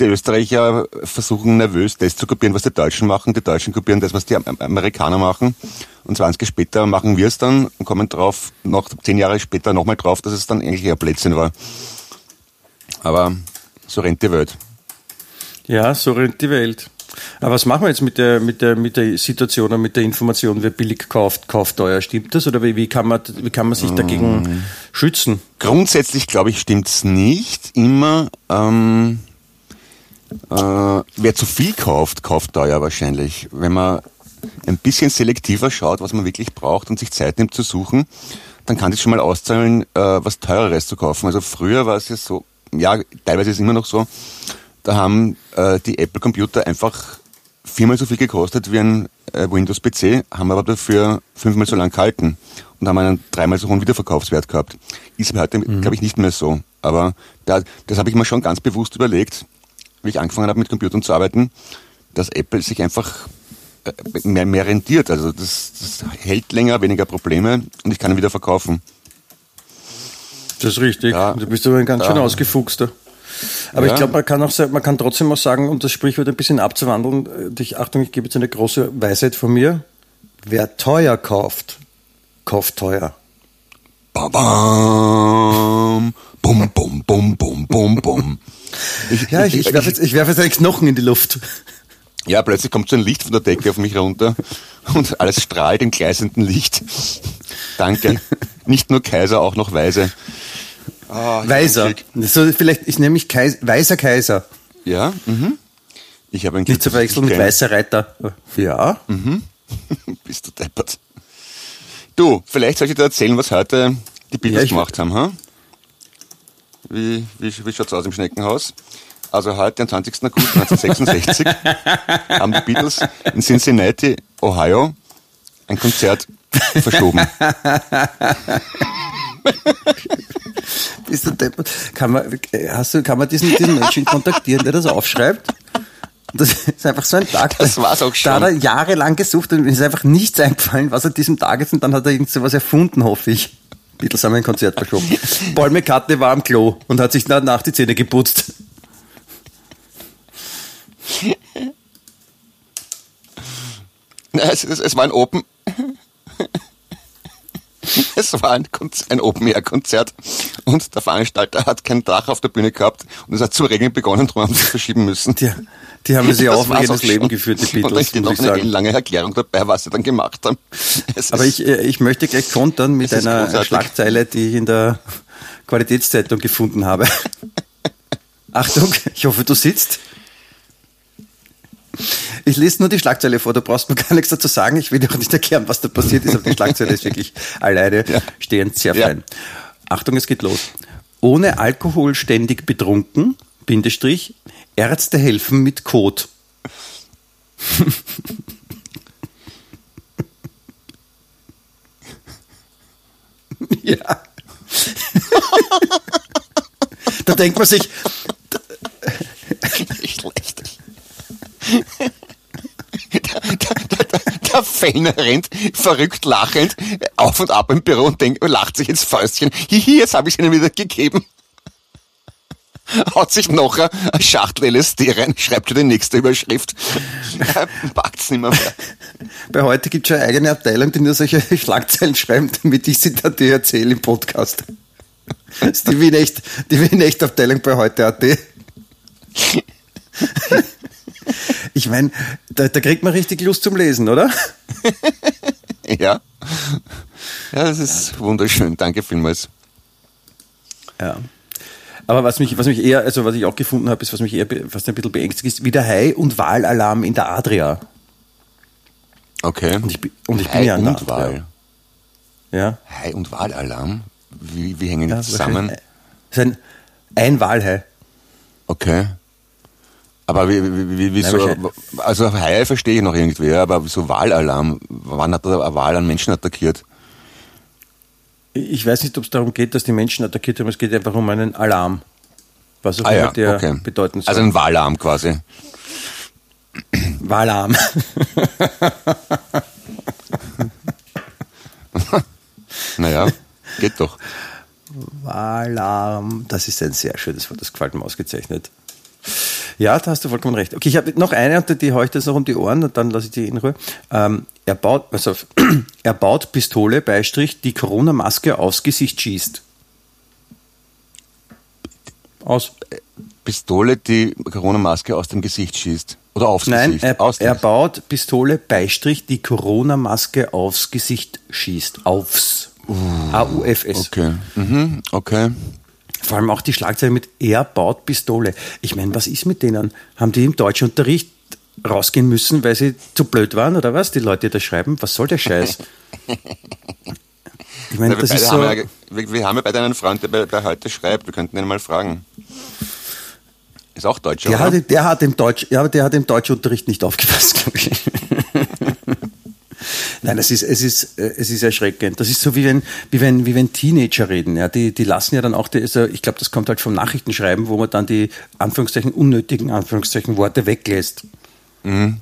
Die Österreicher versuchen nervös das zu kopieren, was die Deutschen machen. Die Deutschen kopieren das, was die Am- Amerikaner machen. Und 20 Jahre später machen wir es dann und kommen drauf, noch zehn Jahre später nochmal drauf, dass es dann eigentlich eher Blödsinn war. Aber so rennt die Welt. Ja, so rennt die Welt. Aber was machen wir jetzt mit der, mit der, mit der Situation und mit der Information, wer billig kauft, kauft teuer? Stimmt das? Oder wie, wie, kann, man, wie kann man sich dagegen schützen? Grundsätzlich, glaube ich, stimmt's nicht immer. Ähm, äh, wer zu viel kauft, kauft teuer wahrscheinlich. Wenn man ein bisschen selektiver schaut, was man wirklich braucht und sich Zeit nimmt zu suchen, dann kann sich schon mal auszahlen, äh, was teureres zu kaufen. Also früher war es ja so, ja, teilweise ist es immer noch so, da haben äh, die Apple-Computer einfach viermal so viel gekostet wie ein äh, Windows-PC, haben aber dafür fünfmal so lang gehalten und haben einen dreimal so hohen Wiederverkaufswert gehabt. Ist mir heute, glaube ich, nicht mehr so. Aber da, das habe ich mir schon ganz bewusst überlegt, wie ich angefangen habe mit Computern zu arbeiten, dass Apple sich einfach mehr, mehr rentiert. Also das, das hält länger, weniger Probleme und ich kann ihn wieder verkaufen. Das ist richtig. Ja. Du bist aber ein ganz Ja. schön ausgefuchster. Aber Ja. ich glaube, man kann auch man kann trotzdem auch sagen, um das Sprichwort ein bisschen abzuwandeln, äh, ich, Achtung, ich gebe jetzt eine große Weisheit von mir. Wer teuer kauft, kauft teuer. Bam, bam, bum, bum, bum, bum, bum, bum. Ich, Ja, ich, ich werfe jetzt, ich werf jetzt einen Knochen in die Luft. Ja, plötzlich kommt so ein Licht von der Decke auf mich runter und alles strahlt im gleißenden Licht. Danke. Nicht nur Kaiser, auch noch Weise. Ich Weiser. So, vielleicht, ich nenne mich Kais, Weiser Kaiser. Ja, mhm. Ich habe ein Nicht zu verwechseln mit Weißer Reiter. Ja. Bist du deppert. Du, vielleicht soll ich dir erzählen, was heute die Beatles Ja, gemacht haben, ha? Wie, wie, wie schaut's aus im Schneckenhaus? Also heute, am 20. August 1966, haben die Beatles in Cincinnati, Ohio, ein Konzert verschoben. Bist du deppert? Kann man, hast du, kann man diesen, diesen Menschen kontaktieren, der das aufschreibt? Das ist einfach so ein Tag. Das war's auch schon. Da hat er jahrelang gesucht und ihm ist einfach nichts eingefallen, was an diesem Tag ist und dann hat er irgend sowas erfunden, hoffe ich. Beatles haben ein Konzert verschoben. Paul McCartney war am Klo und hat sich danach die Zähne geputzt. Es, es, es war ein Open. Es war ein, ein Open-Air-Konzert und der Veranstalter hat kein Dach auf der Bühne gehabt und es hat zu regnen begonnen, darum haben sie verschieben müssen. Die, die haben Das war's jedes auch Leben schon. geführt, die Und da Beatles, steht noch eine lange Erklärung dabei, was sie dann gemacht haben. Es Aber ich, äh, ich möchte gleich kontern mit einer großartig. Schlagzeile, die ich in der Qualitätszeitung gefunden habe. Achtung, ich hoffe, du sitzt. Ich lese nur die Schlagzeile vor, du brauchst mir gar nichts dazu sagen. Ich will dir auch nicht erklären, was da passiert ist, aber die Schlagzeile ist wirklich alleine stehend sehr Ja. fein. Achtung, es geht los. Ohne Alkohol ständig betrunken, Bindestrich, Ärzte helfen mit Kot. Ja. da denkt man sich, nicht schlecht. Der, der, der, Fellner rennt verrückt lachend auf und ab im Büro und denkt, lacht sich ins Fäustchen. Hihi, jetzt habe ich es ihnen wieder gegeben. Haut sich noch eine Schachtel LSD rein, schreibt schon die nächste Überschrift. Er packt's nicht mehr mehr. bei heute gibt es schon eine eigene Abteilung, die nur solche Schlagzeilen schreibt, damit ich sie dir erzähle im Podcast. Das ist die Wien-Echt, die Wien-Echt-Abteilung bei heute.at. Ich meine, da, da kriegt man richtig Lust zum Lesen, oder? Ja. Ja, das ist wunderschön. Danke vielmals. Ja. Aber was mich, was mich eher, also was ich auch gefunden habe, ist, was mich eher fast ein bisschen beängstigt, ist wieder Hai- und Wahlalarm in der Adria. Okay. Und ich, bin- und ich bin Hai ja an der und Adria. Wahl. Ja. Hai- und Wahlalarm? Wie, wie hängen die ja zusammen? wahrscheinlich. Das ist ein, ein Walhai. Okay. Aber wie, wie, wie, wieso, wahrscheinlich. also Haie verstehe ich noch irgendwie, aber wieso Wahlalarm? Wann hat er eine Wahl an Menschen attackiert? Ich weiß nicht, ob es darum geht, dass die Menschen attackiert haben. Es geht einfach um einen Alarm. Was auch Ah immer ja, der okay. bedeuten soll. Also ein Wahlarm quasi. Wahlarm. Naja, geht doch. Wahlarm. Das ist ein sehr schönes Wort. Das gefällt mir ausgezeichnet. Ja, da hast du vollkommen recht. Okay, ich habe noch eine, und die haue ich das noch um die Ohren und dann lasse ich die in Ruhe. Ähm, er, baut, also, er baut Pistole, Beistrich, die Corona-Maske aufs Gesicht schießt. Aus. Pistole, die Corona-Maske aus dem Gesicht schießt. Oder aufs Nein, Gesicht. er, Aus er baut Pistole, Beistrich, die Corona-Maske aufs Gesicht schießt. Aufs. A-U-F-S. Okay. Mhm, okay. Vor allem auch die Schlagzeile mit Er baut Pistole. Ich meine, was ist mit denen? Haben die im Deutschunterricht rausgehen müssen, weil sie zu blöd waren oder was? Die Leute, die das schreiben, was soll der Scheiß? Ich meine, Na, das ist haben so. ja, wir, wir haben ja beide einen Freund, der bei, bei heute schreibt. Wir könnten ihn mal fragen. Ist auch Deutscher, Der oder? hat, der, hat im Deutsch, ja, der hat im Deutschunterricht nicht aufgepasst, glaube ich. Nein, es ist, es, ist, äh, es ist erschreckend. Das ist so wie wenn, wie wenn, wie wenn Teenager reden. Ja, die, die lassen ja dann auch, die, also ich glaube, das kommt halt vom Nachrichtenschreiben, wo man dann die Anführungszeichen unnötigen Anführungszeichen Worte weglässt. Mhm.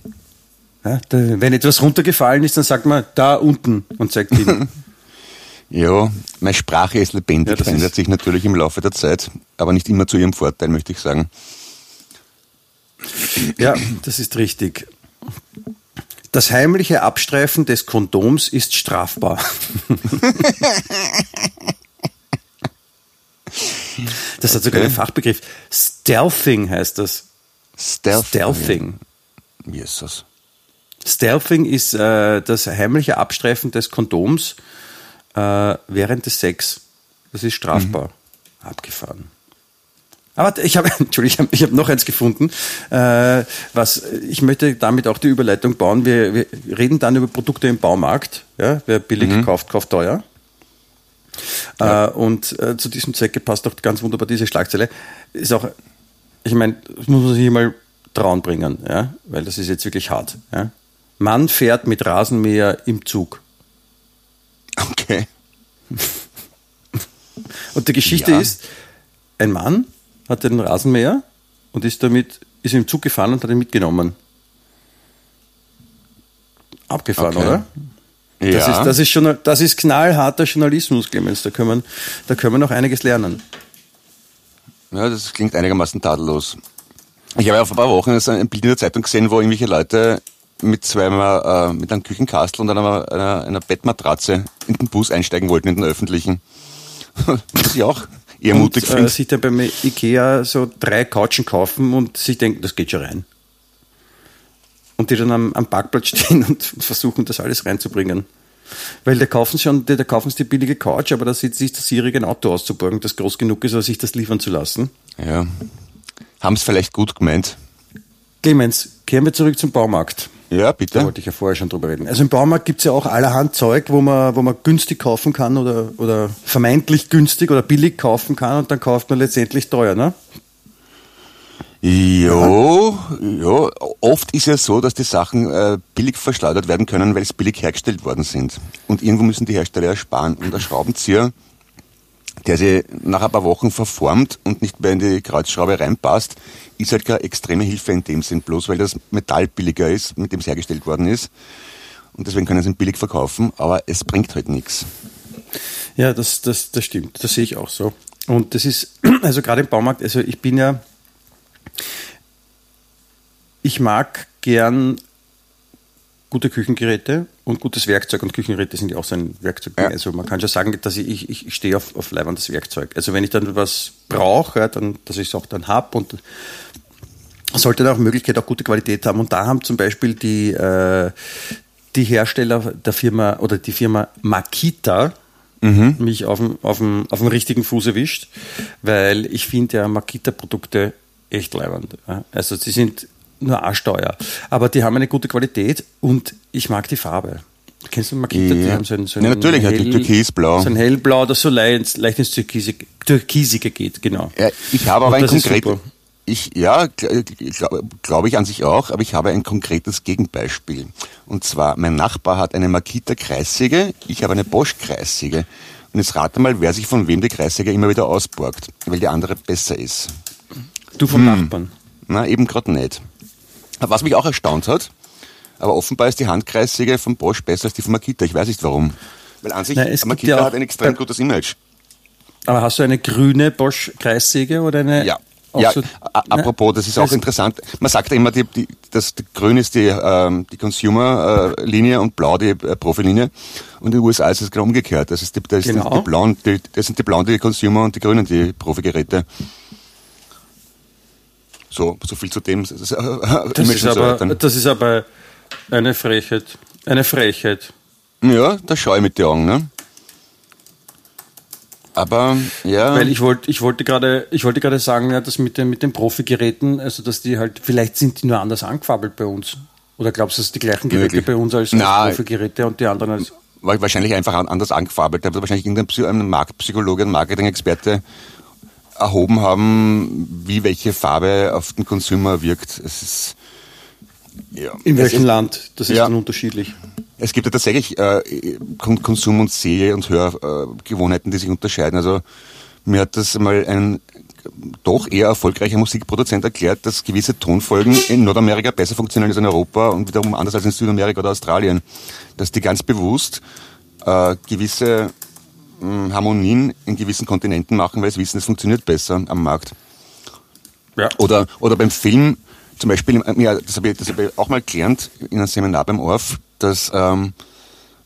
Ja, da, wenn etwas runtergefallen ist, dann sagt man da unten und zeigt hin. Ja, meine Sprache ist lebendig, Ja, das verändert ist- sich natürlich im Laufe der Zeit, aber nicht immer zu ihrem Vorteil, möchte ich sagen. Ja, das ist richtig. Das heimliche Abstreifen des Kondoms ist strafbar. Das hat sogar Okay. einen Fachbegriff. Stealthing heißt das. Stealth. Stealthing. Jesus. Stealthing ist äh, das heimliche Abstreifen des Kondoms äh, während des Sex. Das ist strafbar. Abgefahren. Aber ich habe, Entschuldigung, ich habe noch eins gefunden, äh, was ich möchte damit auch die Überleitung bauen. Wir, wir reden dann über Produkte im Baumarkt. Ja, wer billig mhm. kauft, kauft teuer. Ja. Äh, und äh, zu diesem Zwecke passt auch ganz wunderbar diese Schlagzeile. Ist auch, ich meine, das muss man sich mal trauen bringen, ja, weil das ist jetzt wirklich hart. Ja. Mann fährt mit Rasenmäher im Zug. Okay. und die Geschichte ja. ist, ein Mann hatte den Rasenmäher und ist damit, ist im Zug gefahren und hat ihn mitgenommen. Abgefahren, okay. oder? Das, ja. ist, das, ist schon, das ist knallharter Journalismus, Clemens. Da können, wir, da können wir noch einiges lernen. Ja, das klingt einigermaßen tadellos. Ich habe ja vor ein paar Wochen ein Bild in der Zeitung gesehen, wo irgendwelche Leute mit zweimal, äh, mit einem Küchenkastel und einer, einer, einer Bettmatratze in den Bus einsteigen wollten, in den öffentlichen. Was ich auch eher mutig finde. Äh, sich dann beim Ikea so drei Couchen kaufen und sich denken, das geht schon rein. Und die dann am, am Parkplatz stehen und versuchen, das alles reinzubringen. Weil da kaufen sie schon, da kaufen sie die billige Couch, aber da sitzt sich das Sierige ein Auto auszuborgen, das groß genug ist, um sich das liefern zu lassen. Ja. Haben es vielleicht gut gemeint. Clemens, kehren wir zurück zum Baumarkt. Ja, bitte. Da wollte ich ja vorher schon drüber reden. Also im Baumarkt gibt es ja auch allerhand Zeug, wo man, wo man günstig kaufen kann oder, oder vermeintlich günstig oder billig kaufen kann und dann kauft man letztendlich teuer, ne? Jo, ja, oft ist ja so, dass die Sachen äh, billig verschleudert werden können, weil sie billig hergestellt worden sind. Und irgendwo müssen die Hersteller ja sparen. Und der Schraubenzieher, der sich nach ein paar Wochen verformt und nicht mehr in die Kreuzschraube reinpasst, ist halt keine extreme Hilfe in dem Sinn, bloß weil das Metall billiger ist, mit dem es hergestellt worden ist. Und deswegen können sie ihn billig verkaufen, aber es bringt halt nichts. Ja, das, das, das stimmt. Das sehe ich auch so. Und das ist, also gerade im Baumarkt, also ich bin ja ich mag gern gute Küchengeräte und gutes Werkzeug und Küchengeräte sind ja auch so ein Werkzeug. Ja. Also man kann schon sagen, dass ich, ich, ich stehe auf, auf leibendes Werkzeug. Also wenn ich dann was brauche, ja, dann, dass ich es auch dann habe und sollte dann auch Möglichkeit auch gute Qualität haben. Und da haben zum Beispiel die, äh, die Hersteller der Firma oder die Firma Makita mhm. mich auf dem, auf, dem, auf dem richtigen Fuß erwischt, weil ich finde ja Makita-Produkte echt leibend. Also sie sind nur arschteuer, aber die haben eine gute Qualität und ich mag die Farbe. Kennst du Makita? Ja. Die haben so ein, so ein ja, natürlich, hell, halt türkisblau. So ein hellblau, das so leicht, leicht ins Türkisige, Türkisige geht, genau. Ja, ich habe aber ein konkretes, ich, ja, glaube glaub ich an sich auch, aber ich habe ein konkretes Gegenbeispiel. Und zwar, mein Nachbar hat eine Makita Kreissäge, ich habe eine Bosch Kreissäge. Und jetzt rate mal, wer sich von wem die Kreissäge immer wieder ausborgt, weil die andere besser ist. Du vom hm. Nachbarn? Na, eben gerade nicht. Was mich auch erstaunt hat, aber offenbar ist die Handkreissäge von Bosch besser als die von Makita. Ich weiß nicht warum. Weil an sich, Nein, Makita ja hat ein extrem gutes Image. Aber hast du eine grüne Bosch-Kreissäge oder eine? Ja. Ja, so, apropos, das ist auch also, interessant. Man sagt ja immer, die, die, das grün ist die, ähm, die Consumer-Linie und blau die äh, Profilinie. Und in den USA ist es genau umgekehrt. Das, ist die, das, genau. die, die blauen, die, das sind die blauen die Consumer und die grünen die Profigeräte. So, so viel zu dem. Das ist, äh, das ist, aber, das ist aber eine Frechheit. Eine Frechheit. Ja, da schaue ich mit den Augen, ne? Aber ja. Weil ich wollte, ich wollte gerade, ich wollte gerade sagen, ja, dass mit den, mit den Profi-Geräten, also dass die halt, vielleicht sind die nur anders angefabelt bei uns. Oder glaubst du, dass die gleichen Geräte Möglich. bei uns als, als Profi-Geräte und die anderen als. Wahrscheinlich einfach anders angefabelt. Da wird wahrscheinlich irgendein Marktpsychologe, ein Marketing-Experte erhoben haben, wie welche Farbe auf den Consumer wirkt. Es ist, ja. In welchem ist, Land? Das ist ja, dann unterschiedlich. Es gibt ja tatsächlich äh, Konsum- und Seh- und Hörgewohnheiten, die sich unterscheiden. Also mir hat das mal ein doch eher erfolgreicher Musikproduzent erklärt, dass gewisse Tonfolgen in Nordamerika besser funktionieren als in Europa und wiederum anders als in Südamerika oder Australien. Dass die ganz bewusst äh, gewisse Harmonien in gewissen Kontinenten machen, weil sie wissen, es funktioniert besser am Markt. Ja. Oder, oder beim Film, zum Beispiel, ja, das habe ich, das hab ich auch mal gelernt in einem Seminar beim ORF, dass, ähm,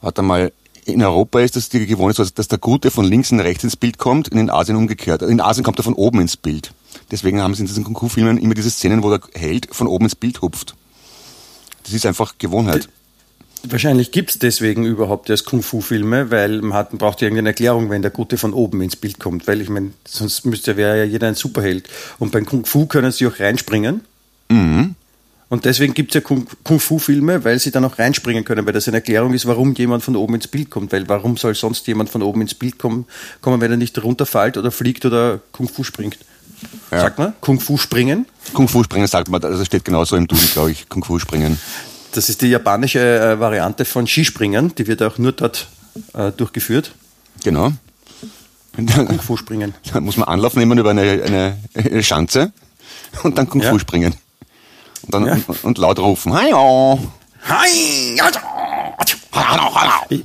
hat einmal, in Europa ist das die Gewohnheit, dass der Gute von links und rechts ins Bild kommt, in Asien umgekehrt. In Asien kommt er von oben ins Bild. Deswegen haben sie in diesen Kung-Fu-Filmen immer diese Szenen, wo der Held von oben ins Bild hupft. Das ist einfach Gewohnheit. Wahrscheinlich gibt es deswegen überhaupt erst Kung-Fu-Filme, weil man hat, man braucht ja irgendeine Erklärung, wenn der Gute von oben ins Bild kommt. Weil ich meine, sonst müsste wäre ja jeder ein Superheld. Und beim Kung-Fu können sie auch reinspringen. Mhm. Und deswegen gibt es ja Kung- Kung-Fu-Filme, weil sie dann auch reinspringen können, weil das eine Erklärung ist, warum jemand von oben ins Bild kommt. Weil warum soll sonst jemand von oben ins Bild kommen, kommen wenn er nicht runterfällt oder fliegt oder Kung-Fu springt? Ja. Sagt man? Kung-Fu springen? Kung-Fu springen sagt man, also steht genauso im Duden, glaube ich, Kung-Fu springen. Das ist die japanische äh, Variante von Skispringen, die wird auch nur dort äh, durchgeführt. Genau. Und dann, Kung-Fu springen. dann muss man Anlauf nehmen über eine, eine, eine Schanze und dann Kung-Fu Ja. springen. Und dann Ja. und, und laut rufen. Hallo. Ich,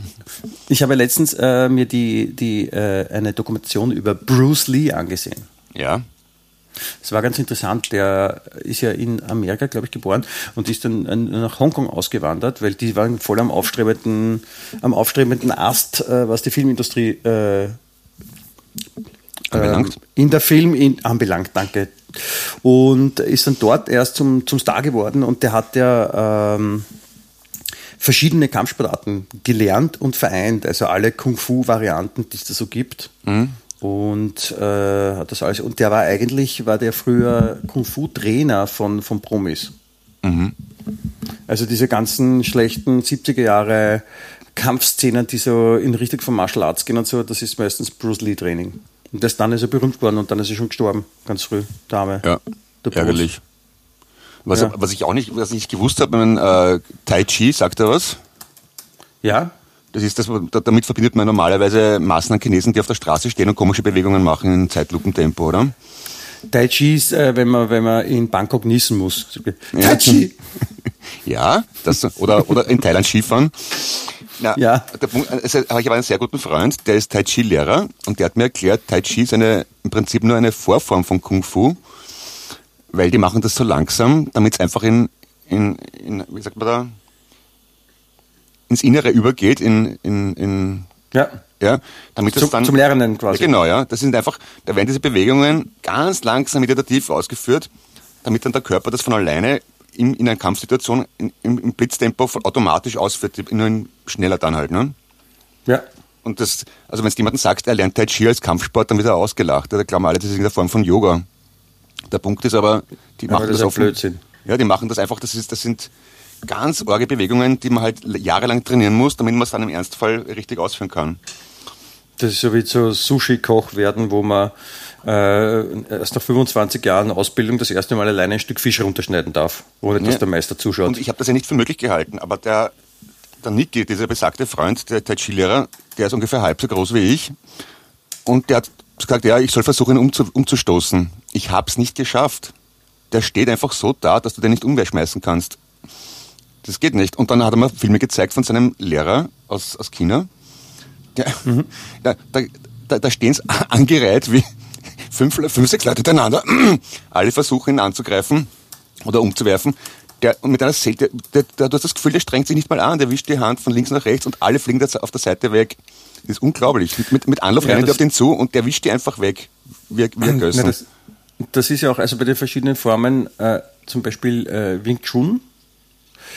ich habe letztens äh, mir die, die, äh, eine Dokumentation über Bruce Lee angesehen. Ja. Es war ganz interessant, der ist ja in Amerika, glaube ich, geboren und ist dann äh, nach Hongkong ausgewandert, weil die waren voll am aufstrebenden, am aufstrebenden Ast, äh, was die Filmindustrie äh, Anbelangt. ähm, in der Film in, anbelangt, danke. Und ist dann dort erst zum, zum Star geworden und der hat ja ähm, verschiedene Kampfsportarten gelernt und vereint, also alle Kung-Fu-Varianten, die es da so gibt. Und äh, hat das alles. Und der war eigentlich, war der früher Kung-Fu-Trainer von, von Promis. Also diese ganzen schlechten 70er Jahre Kampfszenen, die so in Richtung von Martial Arts gehen und so, das ist meistens Bruce Lee Training. Und das dann ist er berühmt geworden und dann ist er schon gestorben, ganz früh, Dame. Ja. Ärgerlich. Was, Ja. was ich auch nicht, was ich nicht gewusst habe, mein, äh, Tai Chi, sagt er was? Ja, Das ist das, da- damit verbindet man normalerweise Massen an Chinesen, die auf der Straße stehen und komische Bewegungen machen in Zeitlupentempo, oder? Tai Chi ist, äh, wenn, man, wenn man in Bangkok niesen muss. Tai. Chi! Ja, das, oder, oder in Thailand Skifahren. Na, Ja. Der Punkt, also, ich habe einen sehr guten Freund, der ist Tai Chi-Lehrer und der hat mir erklärt, Tai Chi ist eine, im Prinzip nur eine Vorform von Kung Fu, weil die machen das so langsam, damit es einfach in, in, in, wie sagt man da, ins Innere übergeht, in, in, in Ja. ja, damit das Zum, dann zum Lernen quasi. ja, genau, ja. Das sind einfach, da werden diese Bewegungen ganz langsam meditativ ausgeführt, damit dann der Körper das von alleine in, in einer Kampfsituation in, im, Blitztempo automatisch ausführt, nur in, schneller dann halt, ne? Ja. Und das, also wenn es jemandem sagt, er lernt Tai Chi als Kampfsport, dann wird er ausgelacht. Da glauben alle, das ist in der Form von Yoga. Der Punkt ist aber, die Aber machen das das, offen- Blödsinn. Ja, die machen das einfach, das, ist, das sind ganz orge Bewegungen, die man halt jahrelang trainieren muss, damit man es dann im Ernstfall richtig ausführen kann. Das ist so wie so Sushi-Koch werden, wo man äh, erst nach 25 Jahren Ausbildung das erste Mal alleine ein Stück Fisch runterschneiden darf, ohne dass Ja. der Meister zuschaut. Und ich habe das ja nicht für möglich gehalten, aber der, der Niki, dieser besagte Freund, der Tai Chi-Lehrer, der ist ungefähr halb so groß wie ich. Und der hat gesagt, ja, ich soll versuchen, ihn umzu, umzustoßen. Ich hab's nicht geschafft. Der steht einfach so da, dass du den nicht umschmeißen kannst. Das geht nicht. Und dann hat er mir Filme gezeigt von seinem Lehrer aus, aus China. Der, da, da, da, da stehen sie angereiht wie fünf, fünf, sechs Leute hintereinander. Alle versuchen ihn anzugreifen oder umzuwerfen. Der, und mit einer Sel der, der, der, du hast das Gefühl, der strengt sich nicht mal an, der wischt die Hand von links nach rechts und alle fliegen auf der Seite weg. Das ist unglaublich. Mit, mit, Anlauf Ja, rennen die auf den zu und der wischt die einfach weg. Wie, wie ein Na, das, das ist ja auch, also bei den verschiedenen Formen, äh, zum Beispiel äh, Wing Chun,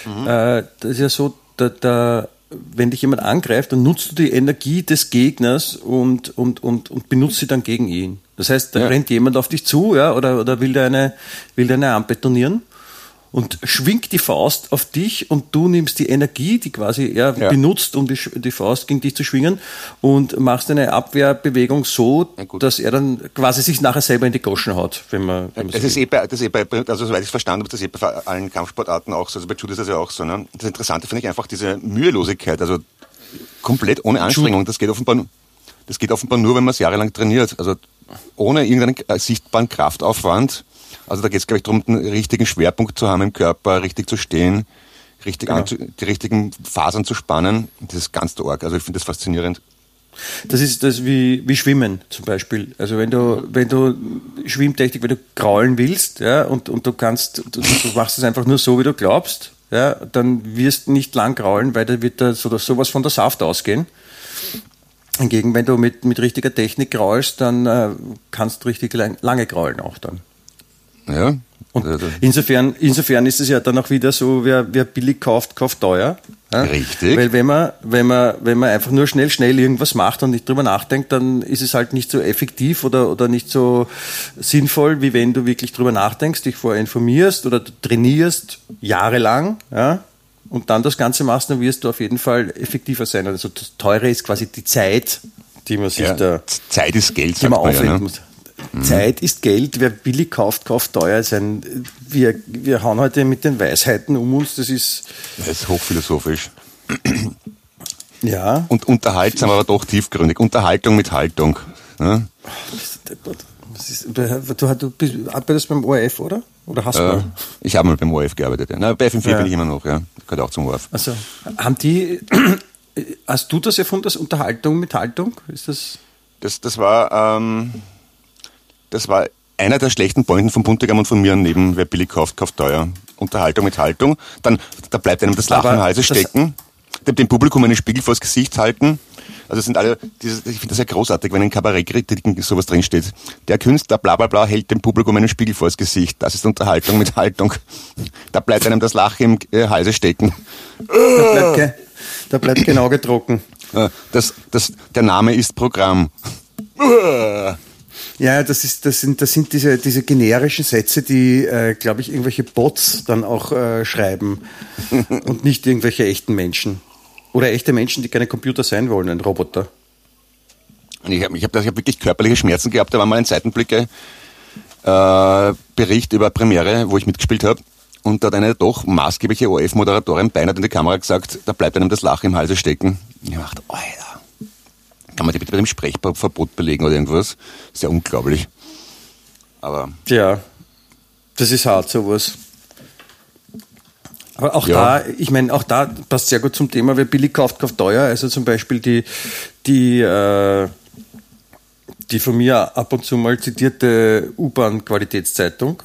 äh, das ist ja so, da, da, wenn dich jemand angreift, dann nutzt du die Energie des Gegners und, und, und, und benutzt sie dann gegen ihn. Das heißt, da Ja. rennt jemand auf dich zu ja, oder, oder will dir eine, will dir eine anbetonieren und schwingt die Faust auf dich und du nimmst die Energie, die quasi er Ja. benutzt, um die, die Faust gegen dich zu schwingen und machst eine Abwehrbewegung so, dass er dann quasi sich nachher selber in die Goschen haut, wenn man, wenn man Das so ist, eh bei, das ist eh bei, also soweit ich es verstanden habe, das ist eh bei allen Kampfsportarten auch so. Also bei Judo ist das ja auch so. Ne? Das Interessante finde ich einfach diese Mühelosigkeit, also komplett ohne Anstrengung. Das geht offenbar, das geht offenbar nur, wenn man es jahrelang trainiert. Also ohne irgendeinen äh, sichtbaren Kraftaufwand. Also da geht es, glaube ich, darum, einen richtigen Schwerpunkt zu haben im Körper, richtig zu stehen, richtig Genau. die richtigen Fasern zu spannen. Das ist ganz arg. Also ich finde das faszinierend. Das ist das wie, wie Schwimmen zum Beispiel. Also wenn du, wenn du Schwimmtechnik, wenn du kraulen willst, ja, und, und du kannst, du, du machst es einfach nur so, wie du glaubst, ja, dann wirst du nicht lang kraulen, weil da wird da so, sowas von der Saft ausgehen. Hingegen, wenn du mit, mit richtiger Technik kraulst, dann äh, kannst du richtig lang, lange kraulen auch dann. Ja. Und insofern, insofern ist es ja dann auch wieder so, wer, wer billig kauft, kauft teuer. Ja? Richtig. Weil wenn man, wenn man, wenn man einfach nur schnell, schnell irgendwas macht und nicht drüber nachdenkt, dann ist es halt nicht so effektiv oder, oder nicht so sinnvoll, wie wenn du wirklich drüber nachdenkst, dich vorher informierst oder du trainierst jahrelang, ja, und dann das Ganze machst, dann wirst du auf jeden Fall effektiver sein. Also das Teure ist quasi die Zeit, die man sich Ja, da Zeit ist Geld, die man man ja. aufwenden Ne? muss. Zeit ist Geld, wer billig kauft, kauft teuer. Ist ein, wir, wir hauen heute mit den Weisheiten um uns, das ist, Das ist hochphilosophisch. ja, Und unterhaltsam, aber doch tiefgründig. Unterhaltung mit Haltung. Ne? das ist, du, du bist, arbeitest beim ORF, oder? Oder hast du Äh, mal? ich habe mal beim ORF gearbeitet. Ja. Na, bei FM4 Ja. bin ich immer noch, ja. Gehört auch zum ORF. Also, haben die, hast du das erfunden, das Unterhaltung mit Haltung? Ist das, Das, das war, ähm, das war einer der schlechten Pointen von Puntigam und von mir neben, wer billig kauft, kauft teuer. Unterhaltung mit Haltung. Dann, da bleibt einem das Lachen im Halse stecken. Dem, dem Publikum einen Spiegel vors Gesicht halten. Also es sind alle, dieses, ich finde das ja großartig, wenn in Kabarettkritiken sowas drinsteht. Der Künstler bla bla bla hält dem Publikum einen Spiegel vors Gesicht. Das ist Unterhaltung mit Haltung. Da bleibt einem das Lachen im äh, Halse stecken. da, bleibt, ge- da bleibt genau getrocken. Äh, Das, das, der Name ist Programm. Ja, das ist, das sind, das sind diese, diese generischen Sätze, die, äh, glaube ich, irgendwelche Bots dann auch äh, schreiben und nicht irgendwelche echten Menschen. Oder echte Menschen, die keine Computer sein wollen, ein Roboter. Und ich habe ich hab, ich hab wirklich körperliche Schmerzen gehabt. Da war mal ein Seitenblicke äh, Bericht über Premiere, wo ich mitgespielt habe. Und da hat eine doch maßgebliche ORF-Moderatorin beinahe in die Kamera gesagt, da bleibt einem das Lachen im Halse stecken. Und ich dachte, kann man die bitte bei dem Sprechverbot belegen oder irgendwas? Ist ja unglaublich. Aber Ja, das ist hart, sowas. Aber auch Ja. da, ich meine, auch da passt sehr gut zum Thema, wer billig kauft, kauft teuer. Also zum Beispiel die, die, äh, die von mir ab und zu mal zitierte U-Bahn-Qualitätszeitung.